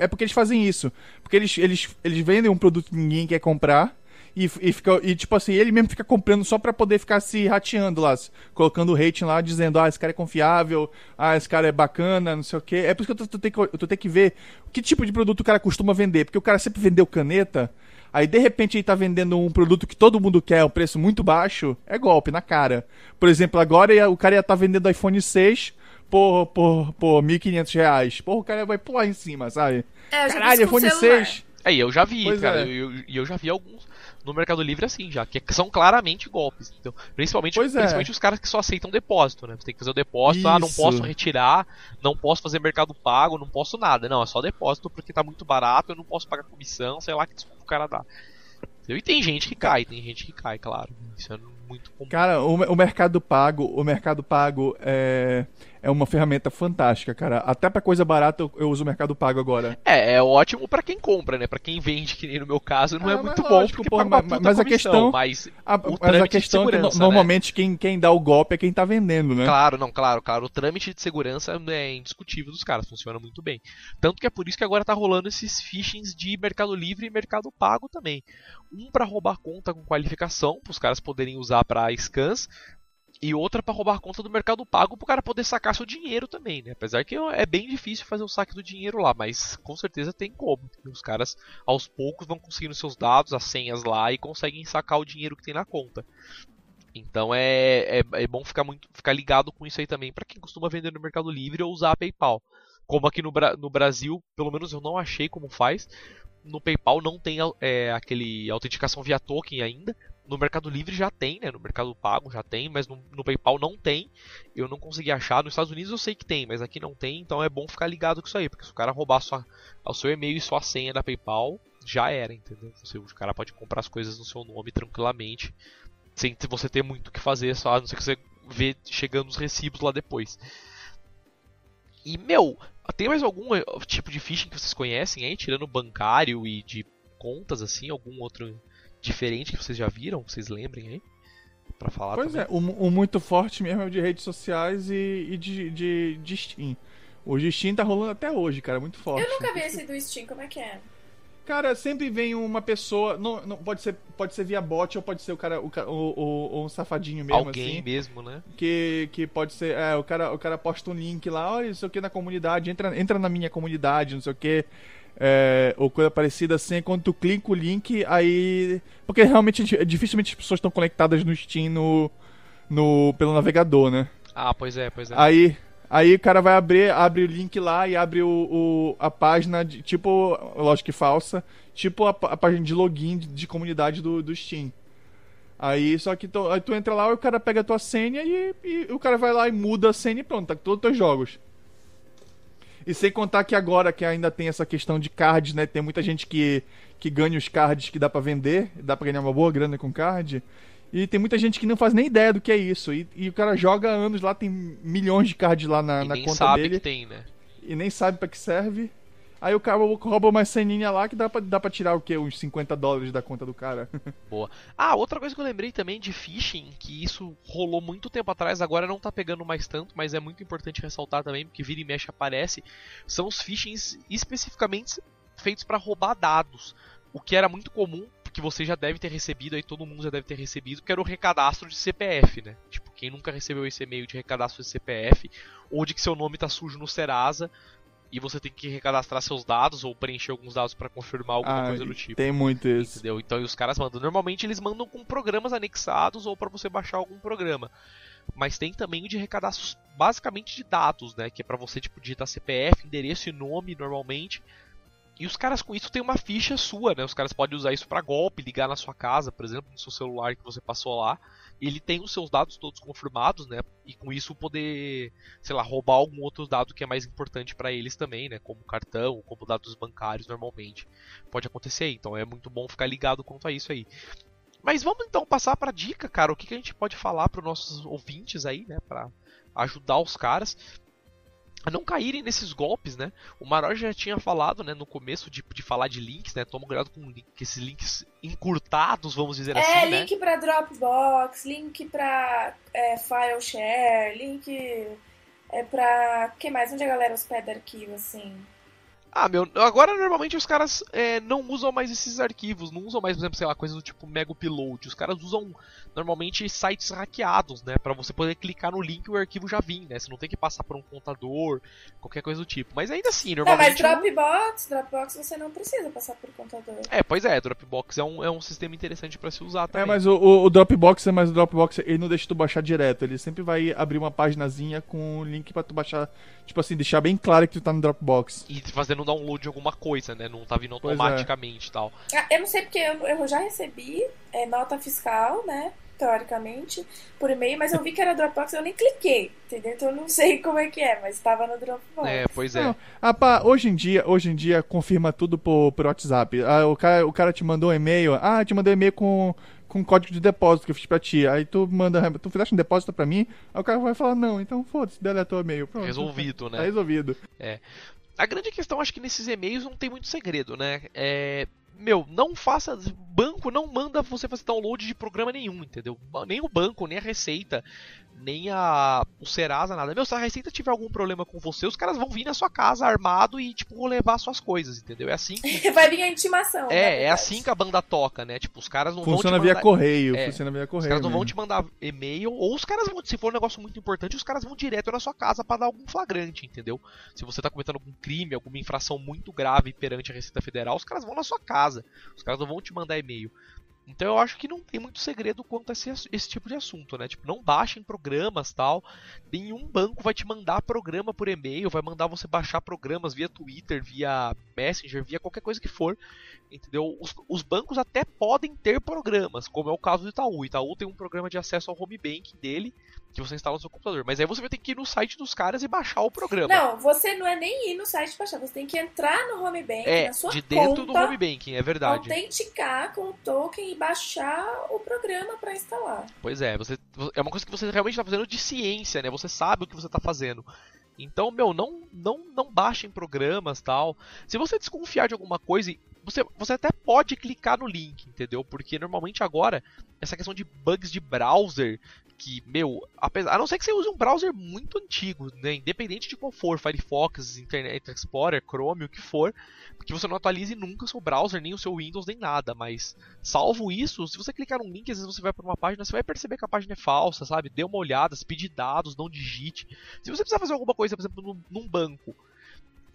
é- porque eles fazem isso. Porque eles, eles, eles vendem um produto que ninguém quer comprar. e, e, fica, e tipo assim, ele mesmo fica comprando só pra poder ficar se rateando lá, colocando rating lá, dizendo, ah, esse cara é confiável, ah, esse cara é bacana, não sei o quê. É por isso que eu tô, tô, tô, tô que ver que tipo de produto o cara costuma vender, porque o cara sempre vendeu caneta, aí de repente ele tá vendendo um produto que todo mundo quer, um preço muito baixo, é golpe na cara. Por exemplo, agora o cara ia tá vendendo iPhone 6 por, por, por 1.500 reais. Porra, o cara vai pular em cima, sabe? É, eu já Caralho, iPhone 6. Aí eu já vi, pois cara, é. e eu, eu, já vi alguns no Mercado Livre assim já, que são claramente golpes. Então, principalmente, é. principalmente os caras que só aceitam depósito, né? Você tem que fazer o depósito, Isso. ah, não posso retirar, não posso fazer mercado pago, não posso nada. Não, é só depósito porque tá muito barato, eu não posso pagar comissão, sei lá que desculpa o cara dá. E tem gente que cai, tem gente que cai, claro. Isso é muito comum. Cara, o, o Mercado Pago, o Mercado Pago é é uma ferramenta fantástica, cara. Até para coisa barata eu, eu, uso o Mercado Pago agora. É, é ótimo para quem compra, né? Para quem vende, que nem no meu caso, não é, é muito bom, porque porra, mas, mas a questão, mas, a, mas a questão é que né? normalmente quem, quem dá o golpe é quem tá vendendo, né? Claro, não, claro, claro. O trâmite de segurança é indiscutível dos caras, funciona muito bem. Tanto que é por isso que agora tá rolando esses phishings de Mercado Livre e Mercado Pago também. Um para roubar conta com qualificação, para os caras poderem usar para scans, e outra para roubar conta do Mercado Pago para o cara poder sacar seu dinheiro também, né? Apesar que é bem difícil fazer o saque do dinheiro lá, mas com certeza tem como. Os caras aos poucos vão conseguindo seus dados, as senhas lá e conseguem sacar o dinheiro que tem na conta. Então é, é, é bom ficar muito ficar ligado com isso aí também para quem costuma vender no Mercado Livre ou usar a PayPal. Como aqui no, no Brasil, pelo menos eu não achei como faz. No PayPal não tem é, aquele autenticação via token ainda, no Mercado Livre já tem, né? No Mercado Pago já tem, mas no, no, PayPal não tem. Eu não consegui achar. Nos Estados Unidos eu sei que tem, mas aqui não tem. Então é bom ficar ligado com isso aí, porque se o cara roubar sua, o seu e-mail e sua senha da PayPal, já era, entendeu? Você, o cara pode comprar as coisas no seu nome tranquilamente, sem você ter muito o que fazer, só a não ser que você vê chegando os recibos lá depois. E, meu, tem mais algum eh, tipo de phishing que vocês conhecem aí, tirando bancário e de contas, assim? Algum outro diferente que vocês já viram? Vocês lembrem aí? Pra falar Pois também. é, o, o, muito forte mesmo é o de redes sociais e, e de, de, de Steam. O de Steam tá rolando até hoje, cara, muito forte. Eu nunca vi esse do Steam, como é que é? Cara, sempre vem uma pessoa. Não, não, pode, ser, pode ser via bot ou pode ser o cara. O, o, o, um safadinho mesmo. Alguém assim, mesmo, né? Que, que pode ser. É, o cara, o cara posta um link lá, olha, isso aqui na comunidade, entra, entra na minha comunidade, não sei o que é, ou coisa parecida assim, é quando tu clica o link, aí. Porque realmente dificilmente as pessoas estão conectadas no Steam no, no, pelo navegador, né? Ah, pois é, pois é. Aí, aí o cara vai abrir, abre o link lá e abre o, o a página, de, tipo, lógico que falsa, tipo a, a página de login de, de, comunidade do, do Steam. Aí, só que tu, aí tu entra lá, o cara pega a tua senha e, e o cara vai lá e muda a senha e pronto, tá com todos os teus jogos. E sem contar que agora que ainda tem essa questão de cards, né? Tem muita gente que, que ganha os cards que dá para vender, dá pra ganhar uma boa grana com card. E tem muita gente que não faz nem ideia do que é isso. E, e o cara joga anos lá, tem milhões de cards lá na, na conta sabe dele. Que tem, né? E nem sabe para que serve. Aí o cara rouba uma ceninha lá que dá pra, dá pra tirar o quê? Uns 50 dólares da conta do cara. Boa. Ah, outra coisa que eu lembrei também de phishing, que isso rolou muito tempo atrás, agora não tá pegando mais tanto, mas é muito importante ressaltar também, porque vira e mexe aparece, são os phishings especificamente feitos para roubar dados. O que era muito comum, que você já deve ter recebido, aí todo mundo já deve ter recebido, que era o recadastro de CPF, né? Tipo, quem nunca recebeu esse e-mail de recadastro de CPF, ou de que seu nome tá sujo no Serasa, e você tem que recadastrar seus dados ou preencher alguns dados para confirmar alguma ah, coisa do tipo. Tem muito isso. Entendeu? Então e os caras mandam. Normalmente eles mandam com programas anexados ou para você baixar algum programa. Mas tem também o de recadastros basicamente de dados, né? Que é para você tipo digitar CPF, endereço e nome normalmente. E os caras com isso tem uma ficha sua, né? Os caras podem usar isso para golpe, ligar na sua casa, por exemplo, no seu celular que você passou lá ele tem os seus dados todos confirmados, né? E com isso poder, sei lá, roubar algum outro dado que é mais importante para eles também, né? Como cartão, como dados bancários normalmente. Pode acontecer, então é muito bom ficar ligado quanto a isso aí. Mas vamos então passar para dica, cara. O que, que a gente pode falar para os nossos ouvintes aí, né? Para ajudar os caras a não caírem nesses golpes, né? O Maror já tinha falado, né, no começo de, de falar de links, né? Toma cuidado com esses links encurtados, vamos dizer é, assim, É, link né? para Dropbox, link para é, file share, link é para que mais onde a galera hospeda arquivo assim. Ah, meu, agora normalmente os caras é, não usam mais esses arquivos, não usam mais, por exemplo, sei lá, coisas do tipo Mega Upload. Os caras usam normalmente sites hackeados, né? Pra você poder clicar no link e o arquivo já vir, né? Você não tem que passar por um contador, qualquer coisa do tipo. Mas ainda assim, normalmente. Não, mas Dropbox, Dropbox você não precisa passar por contador. É, pois é, Dropbox é um, é um sistema interessante para se usar também. É, mas o, o, o Dropbox é mais o Dropbox, ele não deixa tu baixar direto, ele sempre vai abrir uma paginazinha com o link para tu baixar, tipo assim, deixar bem claro que tu tá no Dropbox. E fazendo download de alguma coisa, né? Não tá vindo é. automaticamente e é. tal. Ah, eu não sei porque eu, eu já recebi é, nota fiscal, né? Teoricamente, por e-mail, mas eu vi que era Dropbox, eu nem cliquei, entendeu? Então eu não sei como é que é, mas estava no Dropbox. É, pois é. Não, apa, hoje em dia, hoje em dia confirma tudo por, por WhatsApp. Ah, o, cara, o cara te mandou um e-mail, ah, te mandou um e-mail com com código de depósito que eu fiz pra ti. Aí tu manda, tu fizeste um depósito pra mim, aí o cara vai falar, não, então foda-se, deletou o e-mail. Pronto. Resolvido, né? Tá resolvido. É. A grande questão, acho que nesses e-mails não tem muito segredo, né? É, meu, não faça. Banco não manda você fazer download de programa nenhum, entendeu? Nem o banco, nem a Receita, nem a o Serasa, nada. Meu, se a Receita tiver algum problema com você, os caras vão vir na sua casa armado e, tipo, levar suas coisas, entendeu? É assim que... Vai vir a intimação. É, é assim que a banda toca, né? Tipo, os caras não funciona vão te mandar... via correio, é, funciona via correio. Os caras não vão te mandar e-mail, ou os caras vão, se for um negócio muito importante, os caras vão direto na sua casa para dar algum flagrante, entendeu? Se você tá cometendo algum crime, alguma infração muito grave perante a Receita Federal, os caras vão na sua casa. Os caras não vão te mandar e-mail. Então eu acho que não tem muito segredo quanto a esse, esse, tipo de assunto, né? Tipo, não baixem programas tal. Nenhum banco vai te mandar programa por e-mail, vai mandar você baixar programas via Twitter, via Messenger, via qualquer coisa que for. Entendeu? Os, os bancos até podem ter programas, como é o caso do Itaú. O Itaú tem um programa de acesso ao home banking dele, que você instala no seu computador. Mas aí você vai ter que ir no site dos caras e baixar o programa. Não, você não é nem ir no site baixar, você tem que entrar no home banking, é, na sua de dentro conta, do home banking, é verdade. Autenticar com o token e baixar o programa para instalar. Pois é, você é uma coisa que você realmente está fazendo de ciência, né? Você sabe o que você está fazendo. Então, meu, não, não, não baixem programas tal. Se você desconfiar de alguma coisa, você, você até pode clicar no link, entendeu? Porque normalmente agora, essa questão de bugs de browser, que, meu, apesar, a não ser que você use um browser muito antigo, né? Independente de qual for, Firefox, Internet Explorer, Chrome, o que for, porque você não atualize nunca o seu browser, nem o seu Windows, nem nada. Mas, salvo isso, se você clicar num link, às vezes você vai para uma página, você vai perceber que a página é falsa, sabe? Dê uma olhada, se pedir dados, não digite. Se você precisar fazer alguma coisa, por exemplo, num banco,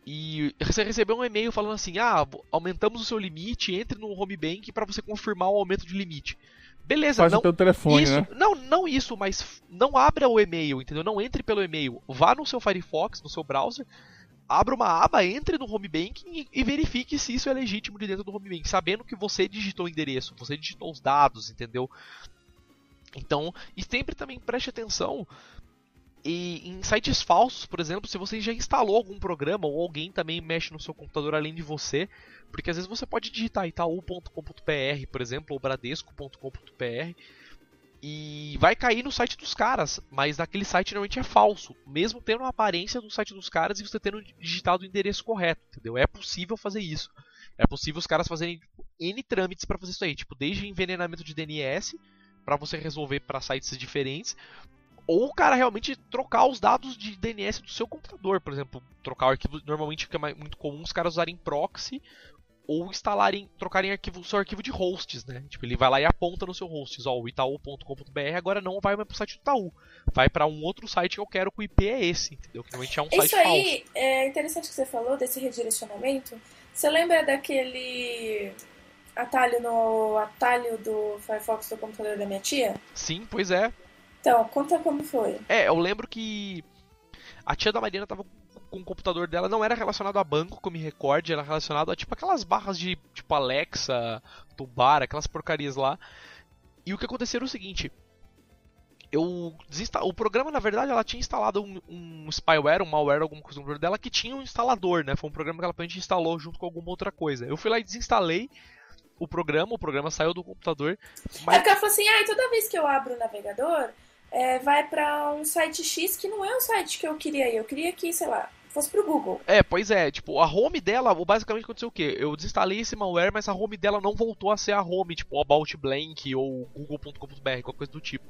e você recebeu um e-mail falando assim: ah, aumentamos o seu limite, entre no home bank para você confirmar o aumento de limite. Beleza, Faz não. Pelo telefone, isso, né? Não, não isso, mas não abra o e-mail, entendeu? Não entre pelo e-mail. Vá no seu Firefox, no seu browser, abra uma aba, entre no home banking e, verifique se isso é legítimo de dentro do home banking, sabendo que você digitou o endereço, você digitou os dados, entendeu? Então, e sempre também preste atenção e em sites falsos, por exemplo, se você já instalou algum programa ou alguém também mexe no seu computador além de você, porque às vezes você pode digitar itaú.com.br, por exemplo, ou bradesco.com.br e vai cair no site dos caras, mas aquele site normalmente é falso, mesmo tendo a aparência do site dos caras e você tendo digitado o endereço correto, entendeu? É possível fazer isso. É possível os caras fazerem N trâmites para fazer isso aí, tipo, desde envenenamento de DNS para você resolver para sites diferentes, ou o cara realmente trocar os dados de DNS do seu computador, por exemplo, trocar o arquivo, normalmente fica muito comum os caras usarem proxy ou instalarem, trocarem arquivo, seu arquivo de hosts, né? Tipo, ele vai lá e aponta no seu hosts, ó, o itaú.com.br agora não vai mais pro site do Itaú, vai para um outro site que eu quero que o IP é esse, entendeu? Que normalmente é um Isso site aí falso. é interessante que você falou desse redirecionamento. Você lembra daquele atalho no atalho do Firefox do computador da minha tia? Sim, pois é. Então, conta como foi. É, eu lembro que a tia da Mariana tava com o computador dela, não era relacionado a banco, como me recorde, era relacionado a tipo aquelas barras de tipo Alexa, Tubar, aquelas porcarias lá. E o que aconteceu era o seguinte, eu desinsta... o programa na verdade ela tinha instalado um, um, spyware, um malware, alguma coisa no computador dela que tinha um instalador, né? Foi um programa que ela aparentemente instalou junto com alguma outra coisa. Eu fui lá e desinstalei o programa, o programa saiu do computador. Mas... É porque ela falou assim, ah, toda vez que eu abro o navegador, é, vai para um site X que não é um site que eu queria ir. Eu queria que, sei lá, fosse pro Google. É, pois é, tipo, a home dela, basicamente aconteceu o quê? Eu desinstalei esse malware, mas a home dela não voltou a ser a home, tipo, About Blank ou google.com.br, qualquer coisa do tipo.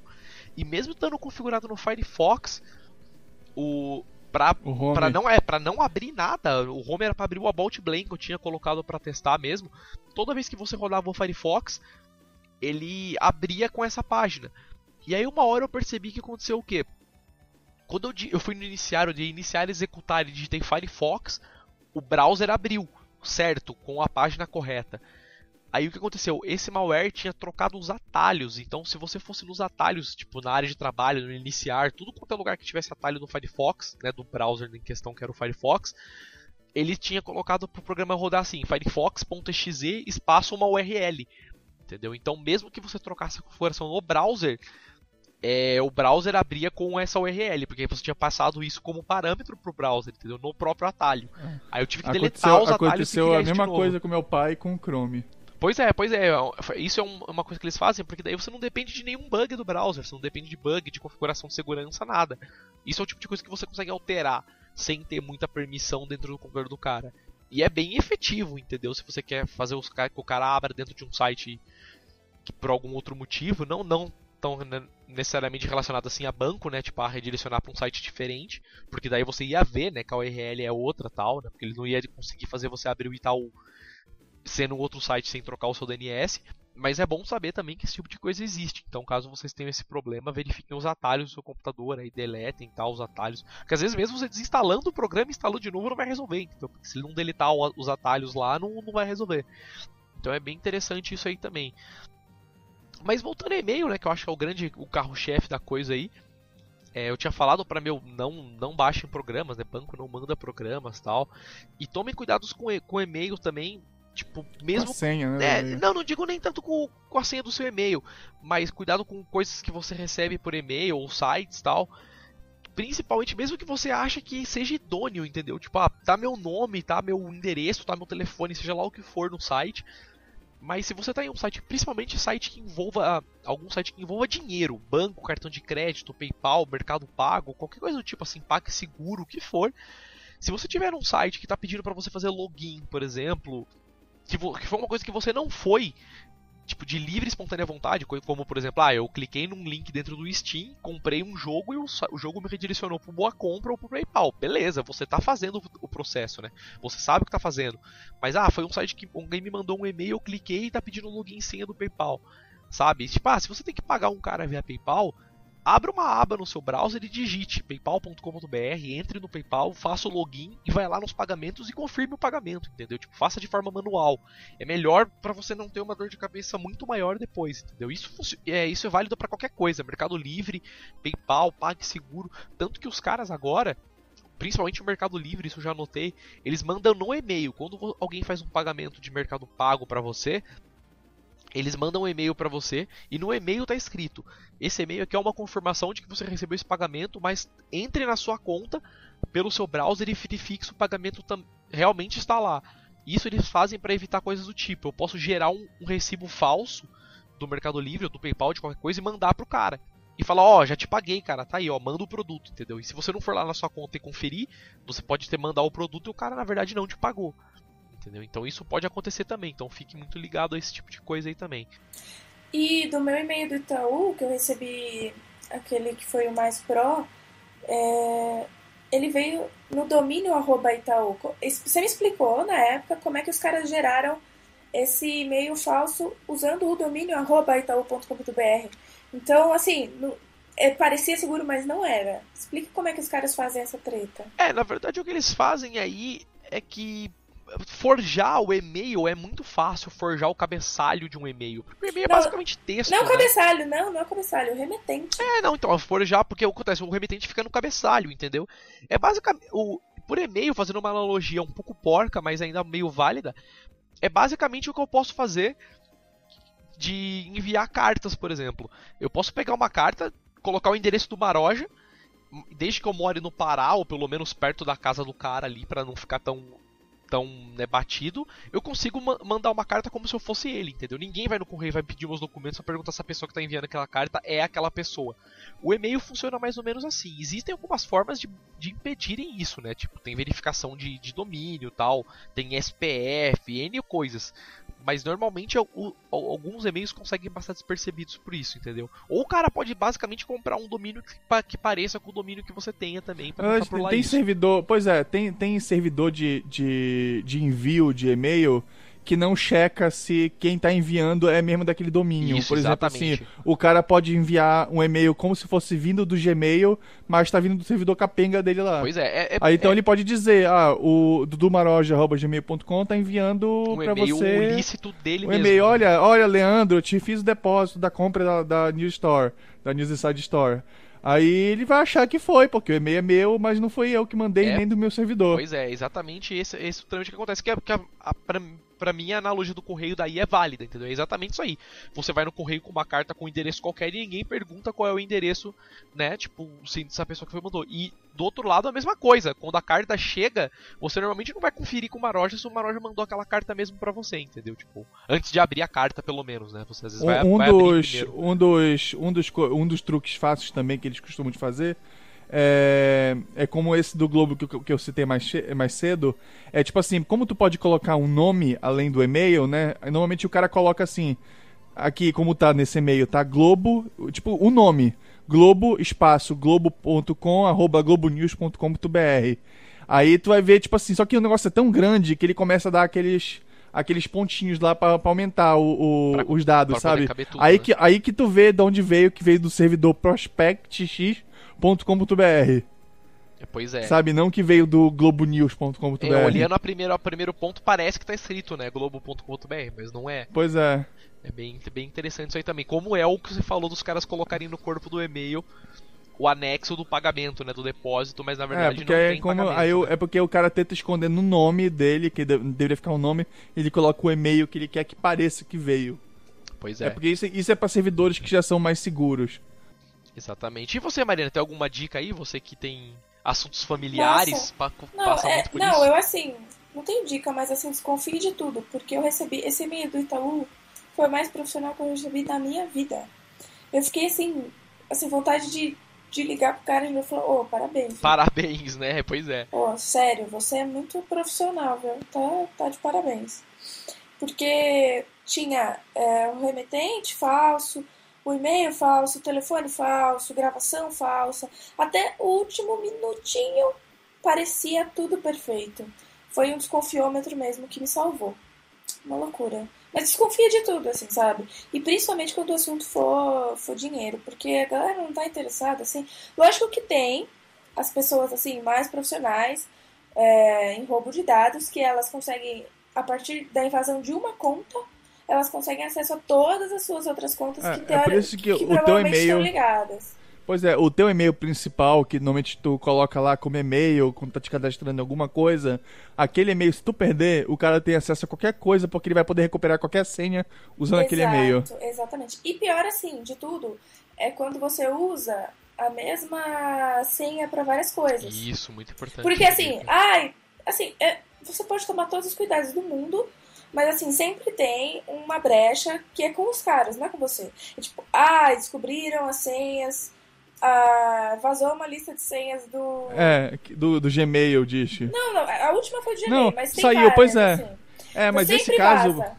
E mesmo estando configurado no Firefox, o Pra, pra, não, é, pra não abrir nada, o home era pra abrir o About Blank que eu tinha colocado para testar mesmo. Toda vez que você rodava o Firefox, ele abria com essa página. E aí uma hora eu percebi que aconteceu o quê? Quando eu, eu fui no iniciar, eu de iniciar executar e digitei Firefox, o browser abriu, certo, com a página correta. Aí o que aconteceu? Esse malware tinha trocado os atalhos. Então, se você fosse nos atalhos, tipo na área de trabalho, no iniciar, tudo quanto é lugar que tivesse atalho no Firefox, né, do browser em questão que era o Firefox, ele tinha colocado para o programa rodar assim: firefox.exe espaço uma URL. Entendeu? Então, mesmo que você trocasse a configuração no browser, é, o browser abria com essa URL, porque você tinha passado isso como parâmetro para o browser, entendeu? No próprio atalho. É. Aí eu tive que deletar aconteceu, os atalhos. Aconteceu a mesma coisa com meu pai com o Chrome. Pois é, pois é. Isso é uma coisa que eles fazem, porque daí você não depende de nenhum bug do browser, você não depende de bug, de configuração de segurança, nada. Isso é o tipo de coisa que você consegue alterar sem ter muita permissão dentro do computador do cara. E é bem efetivo, entendeu? Se você quer fazer os que o cara abra dentro de um site que por algum outro motivo, não não tão necessariamente relacionado assim a banco, né? Tipo, a redirecionar para um site diferente, porque daí você ia ver, né, que a URL é outra tal, né? Porque eles não iam conseguir fazer você abrir o Itaú sendo outro site sem trocar o seu DNS. Mas é bom saber também que esse tipo de coisa existe. Então, caso vocês tenham esse problema, verifiquem os atalhos do seu computador, aí deletem tal, os atalhos. Porque às vezes mesmo você desinstalando o programa, instalando de novo, não vai resolver. Então, se ele não deletar os atalhos lá, não, não vai resolver. Então é bem interessante isso aí também. Mas voltando ao e-mail, né, que eu acho que é o grande o carro-chefe da coisa aí. É, eu tinha falado para meu não não baixem programas, né? Banco não manda programas, tal. E tomem cuidados com com e-mail também, Tipo, mesmo. Com a senha, né? É, não, não digo nem tanto com, com a senha do seu e-mail, mas cuidado com coisas que você recebe por e-mail ou sites tal. Principalmente mesmo que você acha que seja idôneo, entendeu? Tipo, ah, tá meu nome, tá meu endereço, tá meu telefone, seja lá o que for no site. Mas se você tá em um site, principalmente site que envolva algum site que envolva dinheiro, banco, cartão de crédito, PayPal, Mercado Pago, qualquer coisa do tipo assim, PagSeguro, o que for. Se você tiver um site que está pedindo para você fazer login, por exemplo, que foi uma coisa que você não foi tipo, de livre espontânea vontade, como por exemplo, ah, eu cliquei num link dentro do Steam, comprei um jogo e o, o jogo me redirecionou para Boa Compra ou para PayPal. Beleza, você está fazendo o processo, né? Você sabe o que está fazendo. Mas ah, foi um site que alguém me mandou um e-mail, eu cliquei e está pedindo login e senha do PayPal. Sabe? Tipo, ah, se você tem que pagar um cara via PayPal, abra uma aba no seu browser e digite paypal.com.br, entre no PayPal, faça o login e vai lá nos pagamentos e confirme o pagamento, entendeu? Tipo, faça de forma manual. É melhor para você não ter uma dor de cabeça muito maior depois, entendeu? Isso, é, isso é válido para qualquer coisa, Mercado Livre, PayPal, PagSeguro, tanto que os caras agora principalmente o Mercado Livre, isso eu já notei, eles mandam no e-mail. Quando alguém faz um pagamento de Mercado Pago para você, eles mandam um e-mail para você e no e-mail está escrito: esse e-mail aqui é uma confirmação de que você recebeu esse pagamento, mas entre na sua conta pelo seu browser e verifique se o pagamento realmente está lá. Isso eles fazem para evitar coisas do tipo: eu posso gerar um, um, recibo falso do Mercado Livre ou do PayPal de qualquer coisa e mandar pro cara. E falar, ó, oh, já te paguei, cara, tá aí, ó, manda o produto, entendeu? E se você não for lá na sua conta e conferir, você pode ter mandado o produto e o cara na verdade não te pagou entendeu? Então isso pode acontecer também, então fique muito ligado a esse tipo de coisa aí também. E do meu e-mail do Itaú, que eu recebi aquele que foi o mais pro, é, ele veio no domínio arroba Itaú. Você me explicou na época como é que os caras geraram esse e-mail falso usando o domínio arroba itaú.com.br. Então, assim, no, é, parecia seguro, mas não era. Explica como é que os caras fazem essa treta. É, na verdade o que eles fazem aí é que forjar o e-mail é muito fácil, forjar o cabeçalho de um e-mail. O e-mail é basicamente texto. Não né? cabeçalho, não, não é o cabeçalho, é o remetente. É, não, então, forjar, porque acontece, o remetente fica no cabeçalho, entendeu? É basicamente. O, por e-mail, fazendo uma analogia um pouco porca, mas ainda meio válida, é basicamente o que eu posso fazer de enviar cartas, por exemplo. Eu posso pegar uma carta, colocar o endereço do Maroja, desde que eu more no Pará, ou pelo menos perto da casa do cara ali, para não ficar tão tão né, batido, eu consigo ma mandar uma carta como se eu fosse ele, entendeu? Ninguém vai no correio vai pedir meus documentos para perguntar se a pessoa que está enviando aquela carta é aquela pessoa. O e-mail funciona mais ou menos assim. Existem algumas formas de, de impedirem isso, né? Tipo, tem verificação de, de domínio tal, tem SPF, N coisas. Mas normalmente o, o, alguns e-mails conseguem passar despercebidos por isso, entendeu? Ou o cara pode basicamente comprar um domínio que, que pareça com o domínio que você tenha também lá Tem isso. servidor, pois é, tem, tem servidor de, de, de envio de e-mail que não checa se quem está enviando é mesmo daquele domínio. Isso, Por exemplo, exatamente. assim, o cara pode enviar um e-mail como se fosse vindo do Gmail, mas está vindo do servidor capenga dele lá. Pois é. é, é Aí então é... ele pode dizer, ah, o dudumaroja.gmail.com tá enviando um para você... Um ilícito dele um mesmo. e-mail, olha, olha, Leandro, eu te fiz o depósito da compra da, da News Store, da News Inside Store. Aí ele vai achar que foi, porque o e-mail é meu, mas não foi eu que mandei é, nem do meu servidor. Pois é, exatamente esse, esse o trâmite que acontece. Que, é, que a, a, pra, pra mim a analogia do correio daí é válida, entendeu? É exatamente isso aí. Você vai no correio com uma carta com um endereço qualquer e ninguém pergunta qual é o endereço, né? Tipo, se essa pessoa que foi mandou. E do outro lado a mesma coisa. Quando a carta chega, você normalmente não vai conferir com uma loja se uma loja mandou aquela carta mesmo para você, entendeu? Tipo, antes de abrir a carta, pelo menos, né? Você às vezes vai, um vai dos, um dos um dos um dos truques fáceis também que eles costumam fazer é, é como esse do Globo que, que eu citei mais, mais cedo. É tipo assim, como tu pode colocar um nome além do e-mail, né? Normalmente o cara coloca assim, aqui como tá nesse e-mail, tá Globo, tipo o nome, Globo espaço globo.com arroba globonews.com.br. Aí tu vai ver tipo assim, só que o negócio é tão grande que ele começa a dar aqueles aqueles pontinhos lá para aumentar o, o pra, os dados, sabe? Tudo, aí, né? que, aí que tu vê de onde veio, que veio do servidor prospectx globonews.com.br. Pois é. Sabe, não que veio do globonews.com.br. É, olhando a primeiro, a primeiro ponto, parece que tá escrito, né? globo.com.br, mas não é. Pois é. É bem, bem interessante isso aí também. Como é o que você falou dos caras colocarem no corpo do e-mail o anexo do pagamento, né? Do depósito, mas na é, verdade é, porque não é tem como, pagamento. Aí né? É porque o cara tenta esconder no nome dele, que deveria ficar o um nome, ele coloca o e-mail que ele quer que pareça que veio. Pois é. É porque isso, isso é para servidores que já são mais seguros. Exatamente. E você, Mariana, tem alguma dica aí? Você que tem assuntos familiares, pa não, passa é, muito por não, isso? Não, eu assim, não tenho dica, mas assim, desconfie de tudo, porque eu recebi esse e-mail do Itaú foi mais profissional que eu recebi na minha vida. Eu fiquei assim, assim, vontade de, de ligar pro cara e ele falou, ô, oh, parabéns. Parabéns, né? Pois é. Ô, oh, sério, você é muito profissional, viu? Tá, tá de parabéns. Porque tinha é, um remetente falso, o e-mail falso, o telefone falso, gravação falsa, até o último minutinho parecia tudo perfeito. Foi um desconfiômetro mesmo que me salvou. Uma loucura. Mas desconfia de tudo, assim, sabe? E principalmente quando o assunto for, for dinheiro, porque a galera não tá interessada, assim. Lógico que tem as pessoas, assim, mais profissionais é, em roubo de dados, que elas conseguem, a partir da invasão de uma conta, elas conseguem acesso a todas as suas outras contas é, que, teori... é por isso que, que o teu e-mail estão ligadas. Pois é, o teu e-mail principal, que normalmente tu coloca lá como e-mail, quando tá te cadastrando em alguma coisa, aquele e-mail, se tu perder, o cara tem acesso a qualquer coisa, porque ele vai poder recuperar qualquer senha usando Exato, aquele e-mail. Exatamente. E pior assim, de tudo, é quando você usa a mesma senha para várias coisas. Isso, muito importante. Porque assim, ai, assim, é, você pode tomar todos os cuidados do mundo, mas assim, sempre tem uma brecha que é com os caras, não é com você. É tipo, ah, descobriram as senhas. Ah, vazou uma lista de senhas do. É, do, do Gmail, diz. Não, não, a última foi do Gmail, não, mas tem saiu, várias, pois é. Assim. É, mas esse caso. Vaza.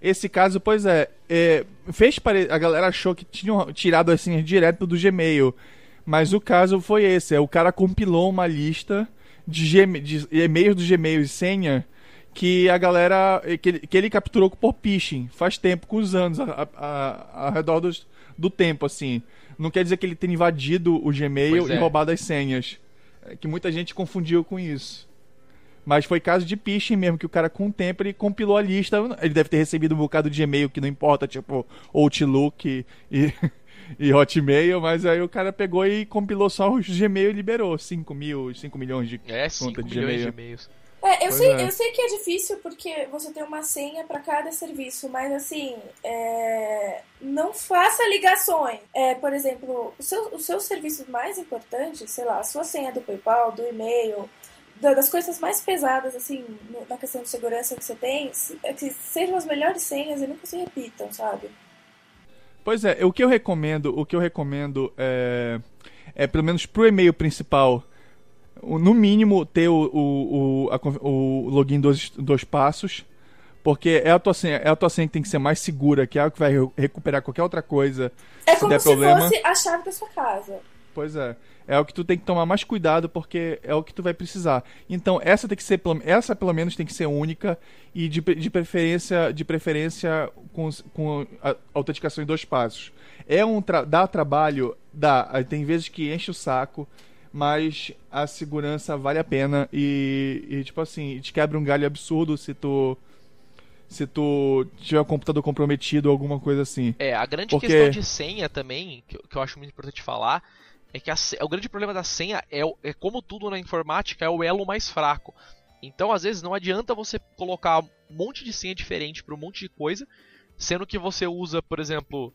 Esse caso, pois é, é fez pare... a galera achou que tinham tirado as senhas direto do Gmail. Mas o caso foi esse, é o cara compilou uma lista de, Gmail, de e-mails do Gmail e senha que a galera. que ele, que ele capturou por phishing faz tempo, com os anos, ao redor dos, do tempo, assim. Não quer dizer que ele tenha invadido o Gmail é. e roubado as senhas. É que muita gente confundiu com isso. Mas foi caso de phishing mesmo, que o cara com o tempo ele compilou a lista. Ele deve ter recebido um bocado de e-mail que não importa, tipo Outlook e, e Hotmail, mas aí o cara pegou e compilou só os Gmail e liberou 5 mil, 5 milhões de é, contas de Gmail. De e-mails. É, eu sei, é. eu sei que é difícil porque você tem uma senha para cada serviço, mas assim, é, não faça ligações. É, por exemplo, os seus, os seus serviços mais importantes, sei lá, a sua senha do PayPal, do e-mail, das coisas mais pesadas, assim, na questão de segurança que você tem, é que sejam as melhores senhas e nunca se repitam, sabe? Pois é, o que eu recomendo, o que eu recomendo é, é pelo menos pro e-mail principal, no mínimo, ter o, o, o, a, o login dois, dois passos. Porque é a tua senha, é a tua senha que tem que ser mais segura, que é a que vai recuperar qualquer outra coisa. É se como der se problema. fosse a chave da sua casa. Pois é. É o que tu tem que tomar mais cuidado porque é o que tu vai precisar. Então, essa tem que ser pelo- essa pelo menos tem que ser única e de, de preferência de preferência com, com a autenticação em dois passos. É um tra dá trabalho, dá, tem vezes que enche o saco, mas a segurança vale a pena e, e, tipo assim, te quebra um galho absurdo se tu se tu tiver o computador comprometido ou alguma coisa assim. É, a grande Porque- questão de senha também, que, eu- que eu acho muito importante falar, é que a o grande problema da senha é, é como tudo na informática, é o elo mais fraco. Então, às vezes, não adianta você colocar um monte de senha diferente para um monte de coisa, sendo que você usa, por exemplo,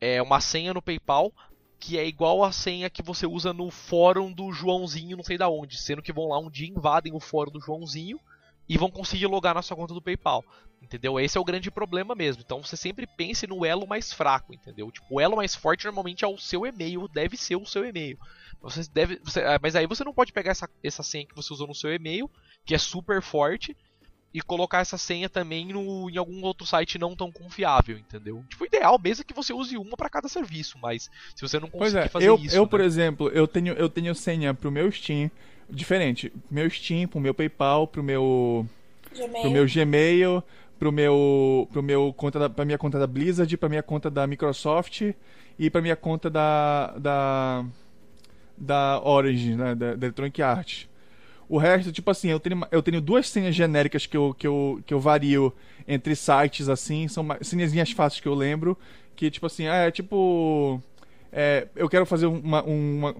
é, uma senha no PayPal que é igual a senha que você usa no fórum do Joãozinho, não sei da onde, sendo que vão lá um dia invadem o fórum do Joãozinho e vão conseguir logar na sua conta do PayPal. Entendeu? Esse é o grande problema mesmo. Então você sempre pense no elo mais fraco, entendeu? Tipo, o elo mais forte normalmente é o seu e-mail, deve ser o seu e-mail. Você deve, você- ah, mas aí você não pode pegar essa, essa senha que você usou no seu e-mail, que é super forte, e colocar essa senha também no, em algum outro site não tão confiável, entendeu? Tipo, o ideal mesmo é que você use uma para cada serviço, mas se você não Pois conseguir é, fazer eu, isso, eu né? por exemplo, eu tenho, eu tenho senha pro meu Steam, diferente, meu Steam, pro meu PayPal, pro meu, Gmail. pro meu Gmail, pro meu, pro meu conta da, pra minha conta da Blizzard, pra minha conta da Microsoft e pra minha conta da, da, da Origin, né, da, da Electronic Arts. O resto, tipo assim, eu tenho, eu tenho duas senhas genéricas que eu, que eu, que eu vario entre sites, assim, são senhazinhas fáceis que eu lembro, que tipo assim, é tipo. é, eu quero fazer uma- uma-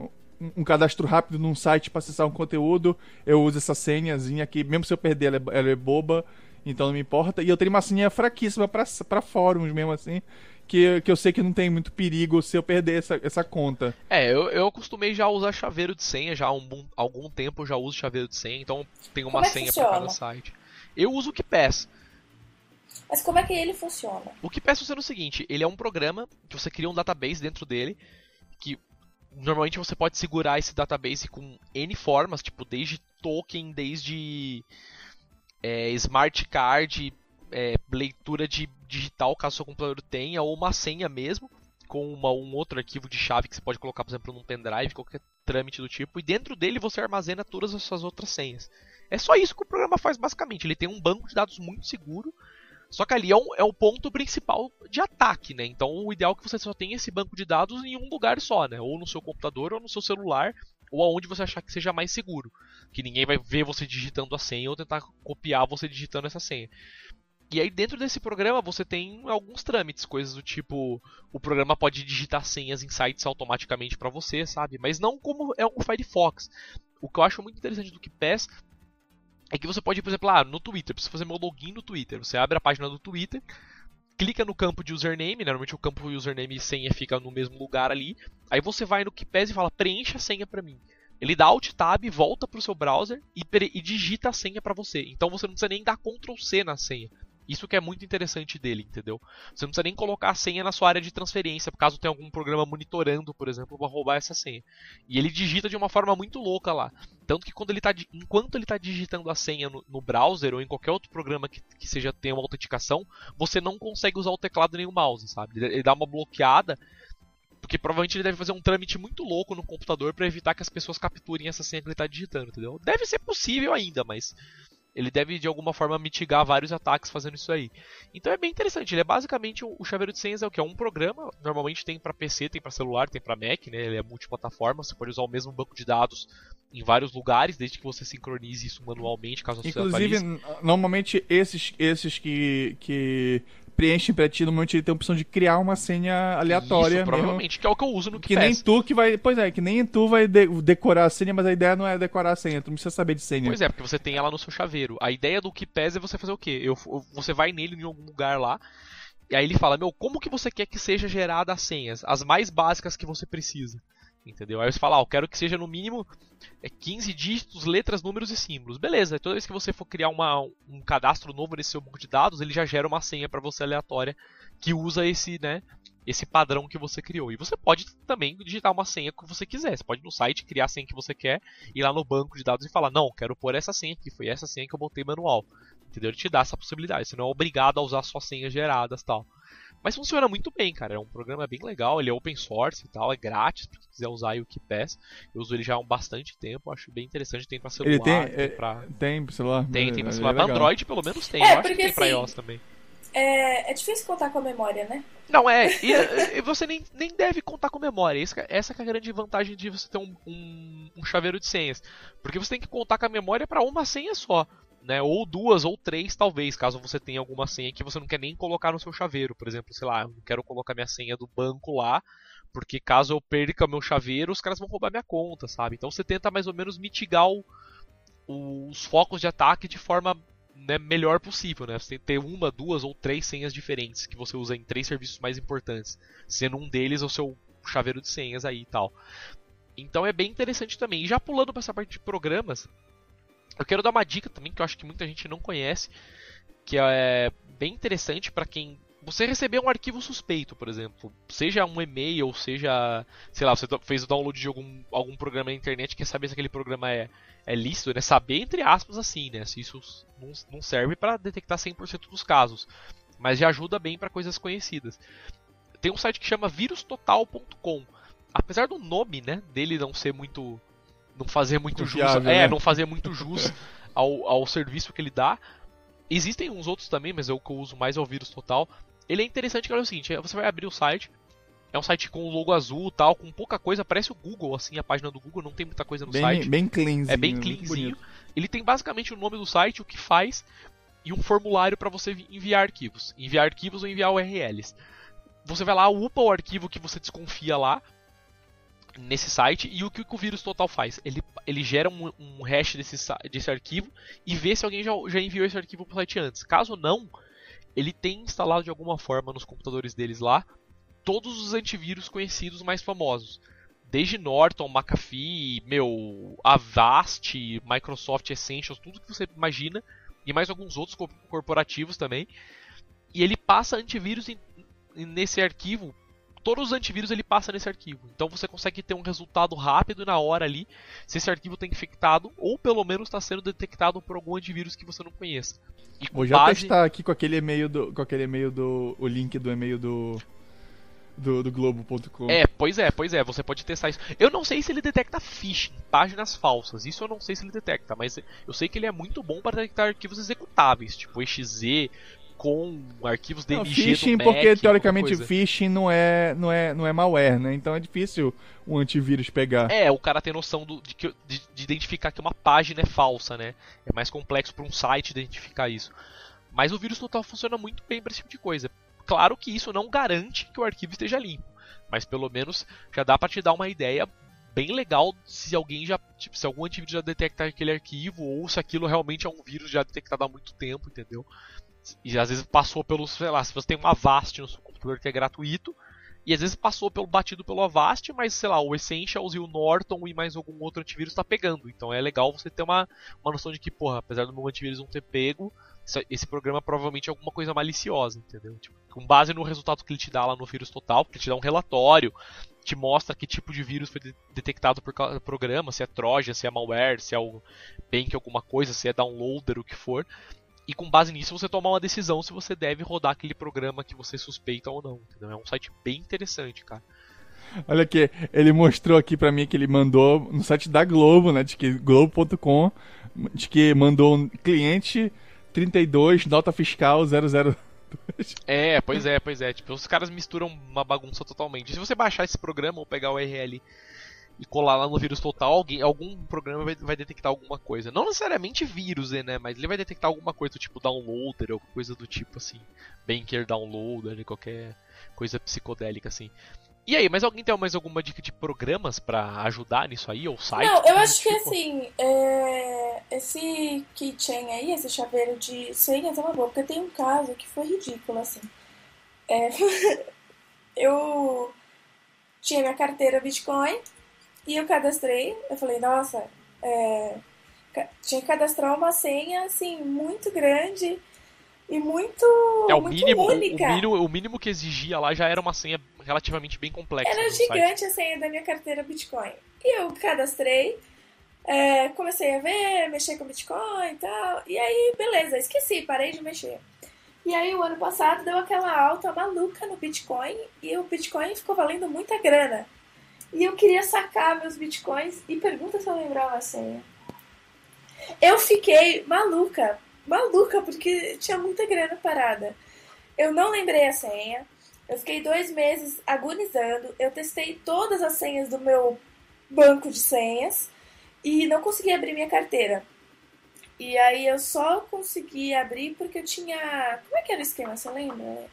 um, um cadastro rápido num site para acessar um conteúdo, eu uso essa senhazinha aqui, mesmo se eu perder, ela é, ela é boba, então não me importa. E eu tenho uma senha fraquíssima para fóruns mesmo assim, que, que eu sei que não tem muito perigo se eu perder essa, essa conta. É, eu, eu acostumei já a usar chaveiro de senha, já há um bom- algum tempo eu já uso chaveiro de senha, então tem uma Como é senha para cada site. Eu uso o KeePass. Mas como é que ele funciona? O KeePass funciona o seguinte, ele é um programa que você cria um database dentro dele, que normalmente você pode segurar esse database com N formas, tipo desde token, desde é, smart card, é, leitura de digital caso seu computador tenha, ou uma senha mesmo, com uma, um outro arquivo de chave que você pode colocar, por exemplo, num pendrive, qualquer trâmite do tipo, e dentro dele você armazena todas as suas outras senhas. É só isso que o programa faz basicamente. Ele tem um banco de dados muito seguro, só que ali é, um, é o ponto principal de ataque, né? Então o ideal é que você só tenha esse banco de dados em um lugar só, né? Ou no seu computador, ou no seu celular, ou aonde você achar que seja mais seguro. Que ninguém vai ver você digitando a senha ou tentar copiar você digitando essa senha. E aí dentro desse programa você tem alguns trâmites, coisas do tipo, o programa pode digitar senhas em sites automaticamente para você, sabe? Mas não como é o Firefox. O que eu acho muito interessante do KeePass é que você pode, por exemplo, ah, no Twitter, preciso fazer meu login no Twitter. Você abre a página do Twitter, clica no campo de username, né? normalmente o campo username e senha fica no mesmo lugar ali. Aí você vai no KeePass e fala, preencha a senha para mim. Ele dá Alt Tab, volta pro seu browser e, e digita a senha para você. Então você não precisa nem dar Ctrl C na senha. Isso que é muito interessante dele, entendeu? Você não precisa nem colocar a senha na sua área de transferência, caso tenha algum programa monitorando, por exemplo, para roubar essa senha. E ele digita de uma forma muito louca lá. Tanto que quando ele tá, enquanto ele está digitando a senha no, no browser ou em qualquer outro programa que, que seja tenha uma autenticação, você não consegue usar o teclado nem o mouse, sabe? Ele, ele dá uma bloqueada, porque provavelmente ele deve fazer um trâmite muito louco no computador para evitar que as pessoas capturem essa senha que ele está digitando, entendeu? Deve ser possível ainda, mas ele deve de alguma forma mitigar vários ataques fazendo isso aí. Então é bem interessante. Ele é basicamente o, chaveiro de senhas é o que é um programa. Normalmente tem para PC, tem para celular, tem para Mac, né? Ele é multiplataforma. Você pode usar o mesmo banco de dados em vários lugares, desde que você sincronize isso manualmente, caso você Inclusive, atualize. n- normalmente esses, esses que, que preenchem pra ti, normalmente ele tem a opção de criar uma senha aleatória Isso, mesmo. provavelmente, que é o que eu uso no Que nem KeePass. tu que vai. Pois é, que nem tu vai de- decorar a senha, mas a ideia não é decorar a senha, tu não precisa saber de senha. Pois é, porque você tem ela no seu chaveiro. A ideia do KeePass é você fazer o quê? Eu- você vai nele em algum lugar lá, e aí ele fala, meu, como que você quer que seja gerada as senhas? As mais básicas que você precisa. Entendeu? Aí você fala, ah, eu quero que seja no mínimo é, 15 dígitos, letras, números e símbolos. Beleza, toda vez que você for criar uma, um cadastro novo nesse seu banco de dados, ele já gera uma senha para você aleatória que usa esse, né, esse padrão que você criou. E você pode também digitar uma senha que você quiser. Você pode no site criar a senha que você quer, ir lá no banco de dados e falar: "Não, quero pôr essa senha aqui, foi essa senha que eu botei manual". entendeu? Ele te dá essa possibilidade, você não é obrigado a usar suas senhas geradas tal. Mas funciona muito bem, cara. É um programa bem legal, ele é open source e tal, é grátis para quem quiser usar o KeePass. Eu uso ele já há bastante tempo, acho bem interessante. Tem para celular, ele tem, tem é, pra... tem celular. Tem, tem pra celular. É Android pelo menos tem, é, eu acho que tem assim, pra iOS também. É, é difícil contar com a memória, né? Não, é. E, e você nem, nem deve contar com memória. Essa, essa é a grande vantagem de você ter um, um, um chaveiro de senhas. Porque você tem que contar com a memória para uma senha só. Né, ou duas ou três, talvez, caso você tenha alguma senha que você não quer nem colocar no seu chaveiro. Por exemplo, sei lá, eu não quero colocar minha senha do banco lá, porque caso eu perca meu chaveiro, os caras vão roubar minha conta, sabe? Então você tenta mais ou menos mitigar o, os focos de ataque de forma né, melhor possível, né? Você tem que ter uma, duas ou três senhas diferentes que você usa em três serviços mais importantes, sendo um deles o seu chaveiro de senhas aí e tal. Então é bem interessante também. E já pulando para essa parte de programas, eu quero dar uma dica também que eu acho que muita gente não conhece, que é bem interessante para quem você receber um arquivo suspeito, por exemplo, seja um e-mail, seja, sei lá, você fez o download de algum, algum programa na internet quer saber se aquele programa é, é lícito, né? Saber entre aspas assim, né? Se isso não, não serve para detectar 100% dos casos, mas já ajuda bem para coisas conhecidas. Tem um site que chama virustotal.com. Apesar do nome, né, dele não ser muito não fazer muito jus, é, né? não fazer muito jus ao, ao serviço que ele dá. Existem uns outros também, mas é o que eu uso mais é o Vírus Total. Ele é interessante que é o seguinte, você vai abrir o site, é um site com o logo azul tal, com pouca coisa, parece o Google, assim, a página do Google, não tem muita coisa no bem, site. Bem cleanzinho. É bem cleanzinho. Ele tem basicamente o nome do site, o que faz, e um formulário para você enviar arquivos. Enviar arquivos ou enviar URLs. Você vai lá, upa o arquivo que você desconfia lá, nesse site, e o que o vírus total faz? Ele, ele gera um, um hash desse, desse arquivo e vê se alguém já, já enviou esse arquivo para o site antes. Caso não, ele tem instalado de alguma forma nos computadores deles lá todos os antivírus conhecidos mais famosos. Desde Norton, McAfee, meu, Avast, Microsoft Essentials, tudo que você imagina, e mais alguns outros corporativos também. E ele passa antivírus em, nesse arquivo, todos os antivírus ele passa nesse arquivo. Então você consegue ter um resultado rápido na hora ali, se esse arquivo está infectado, ou pelo menos está sendo detectado por algum antivírus que você não conheça. Vou já base... testar aqui com aquele e-mail do. com aquele e-mail do. o link do e-mail do. Do, do Globo.com. É, pois é, pois é, você pode testar isso. Eu não sei se ele detecta phishing, páginas falsas. Isso eu não sei se ele detecta, mas eu sei que ele é muito bom para detectar arquivos executáveis, tipo exe, com arquivos DMG não, phishing do Mac, porque teoricamente phishing não é não é não é malware, né? Então é difícil o antivírus pegar. É, o cara tem noção do, de, de, de identificar que uma página é falsa, né? É mais complexo para um site identificar isso. Mas o vírus total funciona muito bem para esse tipo de coisa. Claro que isso não garante que o arquivo esteja limpo, mas pelo menos já dá para te dar uma ideia bem legal se alguém já, tipo, se algum antivírus já detectar aquele arquivo ou se aquilo realmente é um vírus já detectado há muito tempo, entendeu? E às vezes passou pelo, sei lá, se você tem um Avast no seu computador que é gratuito, e às vezes passou pelo batido pelo Avast, mas sei lá, o Essentials e o Norton e mais algum outro antivírus está pegando. Então é legal você ter uma, uma noção de que, porra, apesar do meu antivírus não ter pego, esse programa provavelmente é alguma coisa maliciosa, entendeu? Tipo, com base no resultado que ele te dá lá no vírus total, porque ele te dá um relatório, te mostra que tipo de vírus foi detectado por programa, se é Trojan, se é malware, se é o bank alguma coisa, se é downloader, o que for. E com base nisso você tomar uma decisão se você deve rodar aquele programa que você suspeita ou não, entendeu? É um site bem interessante, cara. Olha aqui, ele mostrou aqui para mim que ele mandou no site da Globo, né, de que globo.com, de que mandou um cliente 32, nota fiscal 002. É, pois é, pois é. Tipo, os caras misturam uma bagunça totalmente. Se você baixar esse programa ou pegar o URL e colar lá no vírus total, alguém, algum programa vai, vai, detectar alguma coisa. Não necessariamente vírus, né? Mas ele vai detectar alguma coisa, tipo downloader ou coisa do tipo assim. Banker downloader, qualquer coisa psicodélica assim. E aí, mas alguém tem mais alguma dica de programas para ajudar nisso aí, ou site? Não, eu acho que tipo? assim, é... esse keychain aí, esse chaveiro de senhas é uma boa, porque tem um caso que foi ridículo, assim. É... eu tinha minha carteira Bitcoin e eu cadastrei, eu falei, nossa, é... tinha que cadastrar uma senha, assim, muito grande e muito, é, o muito mínimo, única. O, o, mínimo, o mínimo que exigia lá já era uma senha relativamente bem complexa. Era gigante site. a senha da minha carteira Bitcoin. E eu cadastrei, É, comecei a ver, mexer com Bitcoin e tal. E aí, beleza, esqueci, parei de mexer. E aí, o ano passado deu aquela alta maluca no Bitcoin e o Bitcoin ficou valendo muita grana. E eu queria sacar meus Bitcoins e pergunta se eu lembrava a senha. Eu fiquei maluca, maluca, porque tinha muita grana parada. Eu não lembrei a senha. Eu fiquei dois meses agonizando. Eu testei todas as senhas do meu banco de senhas e não consegui abrir minha carteira. E aí eu só consegui abrir porque eu tinha. Como é que era o esquema? Você lembra?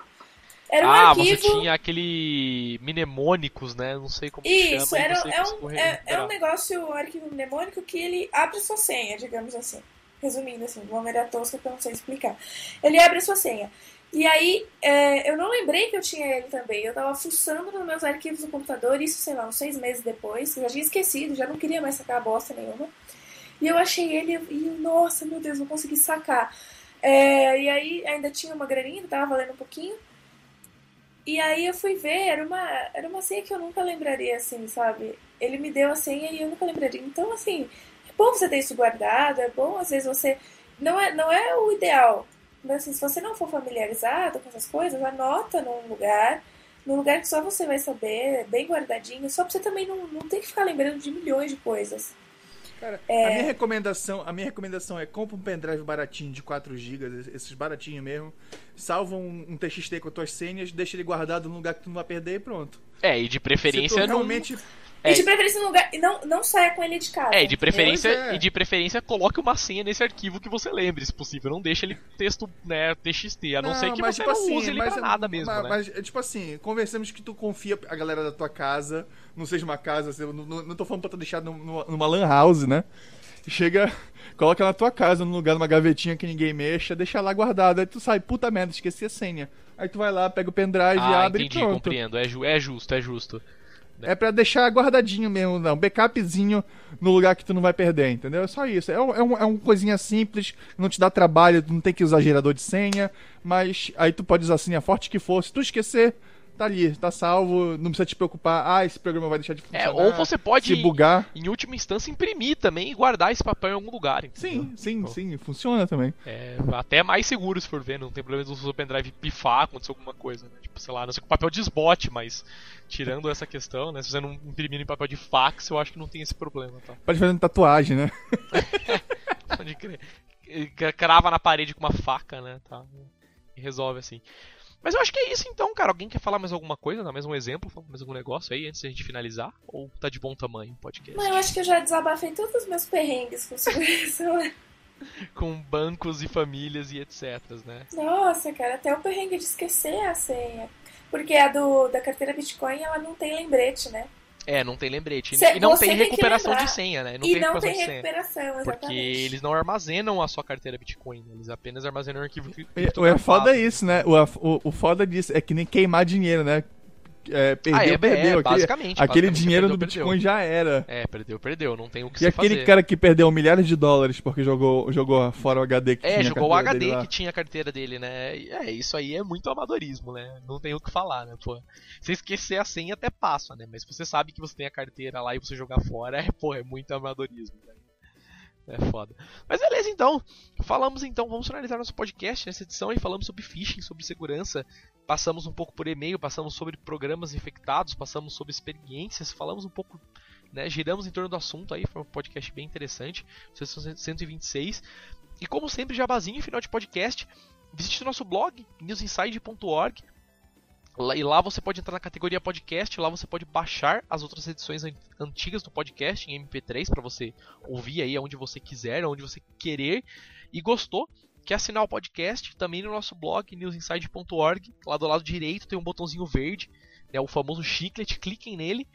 Era um ah, arquivo... você tinha aquele mnemônicos, né? Não sei como Isso, chama. Isso, é, um, é, é um negócio, um arquivo mnemônico que ele abre sua senha, digamos assim. Resumindo assim, de uma maneira tosca que eu não sei explicar. Ele abre sua senha. E aí, é, eu não lembrei que eu tinha ele também. Eu tava fuçando nos meus arquivos do computador, isso, sei lá, uns seis meses depois. Eu já tinha esquecido, já não queria mais sacar bosta nenhuma. E eu achei ele e, nossa, meu Deus, não consegui sacar. É, e aí, ainda tinha uma graninha, tava valendo um pouquinho. E aí eu fui ver, era uma, era uma senha que eu nunca lembraria, assim, sabe? Ele me deu a senha e eu nunca lembraria. Então, assim, é bom você ter isso guardado, é bom, às vezes, você... Não é, não é o ideal, mas assim, se você não for familiarizado com essas coisas, anota num lugar, num lugar que só você vai saber, bem guardadinho, só pra você também não, não ter que ficar lembrando de milhões de coisas. Cara, é... a minha recomendação, a minha recomendação é compra um pendrive baratinho de 4 GB, esses baratinhos mesmo. Salva um, um, TXT com as tuas senhas, deixa ele guardado num lugar que tu não vai perder e pronto. É, e de preferência Se tu realmente é. E de preferência no lugar. Não, não saia com ele de casa. É, e de preferência, é. e de preferência coloque uma senha nesse arquivo que você lembre, se possível. Não deixe ele texto, né, TXT, a não, não ser que você tipo não assim, use ele mas, pra nada mesmo. Mas, né? mas, é tipo assim, conversamos que tu confia a galera da tua casa, não seja uma casa, assim, não, não, não tô falando pra tu deixar numa, numa lan house, né? Chega, coloca na tua casa, num lugar, numa gavetinha que ninguém mexa, deixa lá guardado. Aí tu sai, puta merda, esqueci a senha. Aí tu vai lá, pega o pendrive ah, e abre entendi, e pronto. compreendo. É, ju é justo, é justo. É para deixar guardadinho mesmo, não. Backupzinho no lugar que tu não vai perder, entendeu? É só isso. É, um, é, um, é uma coisinha simples, não te dá trabalho, não tem que usar gerador de senha, mas aí tu pode usar a senha forte que for. Se tu esquecer, tá ali, tá salvo, não precisa te preocupar, ah, esse programa vai deixar de funcionar. É, ou você pode, se bugar. em última instância, imprimir também e guardar esse papel em algum lugar. Entendeu? Sim, sim, então, sim, funciona também. É, até mais seguro se for ver, não tem problema do seu pendrive pifar, acontecer alguma coisa, né? Tipo, sei lá, não sei com papel de esbote, mas tirando essa questão, né? Se você não imprimir em papel de fax, eu acho que não tem esse problema, tá? Pode fazer tatuagem, né? pode crer. Crava na parede com uma faca, né? Tá? E resolve assim. Mas eu acho que é isso então, cara. Alguém quer falar mais alguma coisa? Dar mais um exemplo? Mais algum negócio aí antes da gente finalizar? Ou tá de bom tamanho o podcast? Não, eu acho que eu já desabafei todos os meus perrengues com segurança. com bancos e famílias e etc, né? Nossa, cara, até o perrengue de esquecer a senha. Porque a do, da carteira Bitcoin, ela não tem lembrete, né? É, não tem lembrete. Cê, e não tem recuperação de senha, né? Não e tem não tem recuperação, exatamente. Porque eles não armazenam a sua carteira Bitcoin, né? eles apenas armazenam o arquivo. O é foda isso, né? O, o, o foda disso é que nem queimar dinheiro, né? É, perdeu, ah, é, perdeu. É, basicamente. Aquele, basicamente, dinheiro perdeu, do Bitcoin perdeu. já era. É, perdeu, perdeu. Não tem o que e. E aquele cara que perdeu milhares de dólares porque jogou, jogou fora o HD que é, tinha. É, jogou o HD que tinha a carteira dele, né? É, isso aí é muito amadorismo, né? Não tem o que falar, né? Pô, se esquecer a senha até passa, né? Mas se você sabe que você tem a carteira lá e você jogar fora, é, pô, é muito amadorismo, né? É foda. Mas beleza, então. Falamos então, vamos finalizar nosso podcast nessa edição e falamos sobre phishing, sobre segurança. Passamos um pouco por e-mail, passamos sobre programas infectados, passamos sobre experiências, falamos um pouco, né, giramos em torno do assunto aí, foi um podcast bem interessante, 126. E como sempre, jabazinho, final de podcast, visite nosso blog, newsinside.org. E lá você pode entrar na categoria podcast, lá você pode baixar as outras edições antigas do podcast em MP3 para você ouvir aí onde você quiser, onde você querer. E gostou? Quer assinar o podcast? Também no nosso blog newsinside.org. Lá do lado direito tem um botãozinho verde, né, o famoso chiclete. Cliquem nele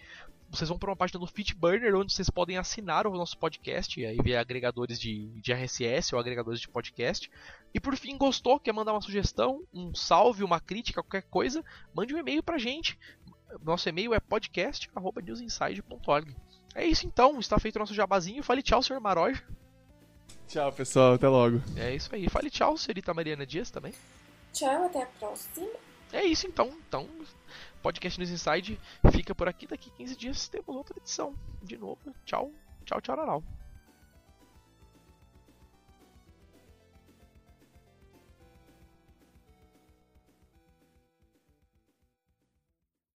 vocês vão para uma página do Fitburner onde vocês podem assinar o nosso podcast, e aí ver agregadores de, de RSS ou agregadores de podcast. E por fim, gostou, quer mandar uma sugestão, um salve, uma crítica, qualquer coisa, mande um e-mail pra gente. Nosso e-mail é podcast.newsinside.org. É isso então, está feito o nosso jabazinho. Fale tchau, senhor Maroja. Tchau, pessoal, até logo. É isso aí. Fale tchau, senhorita Mariana Dias também. Tchau, até a próxima. É isso então. Então, podcast News Inside fica por aqui. Daqui 15 dias temos outra edição. De novo. Tchau, tchau, tchau, tchau.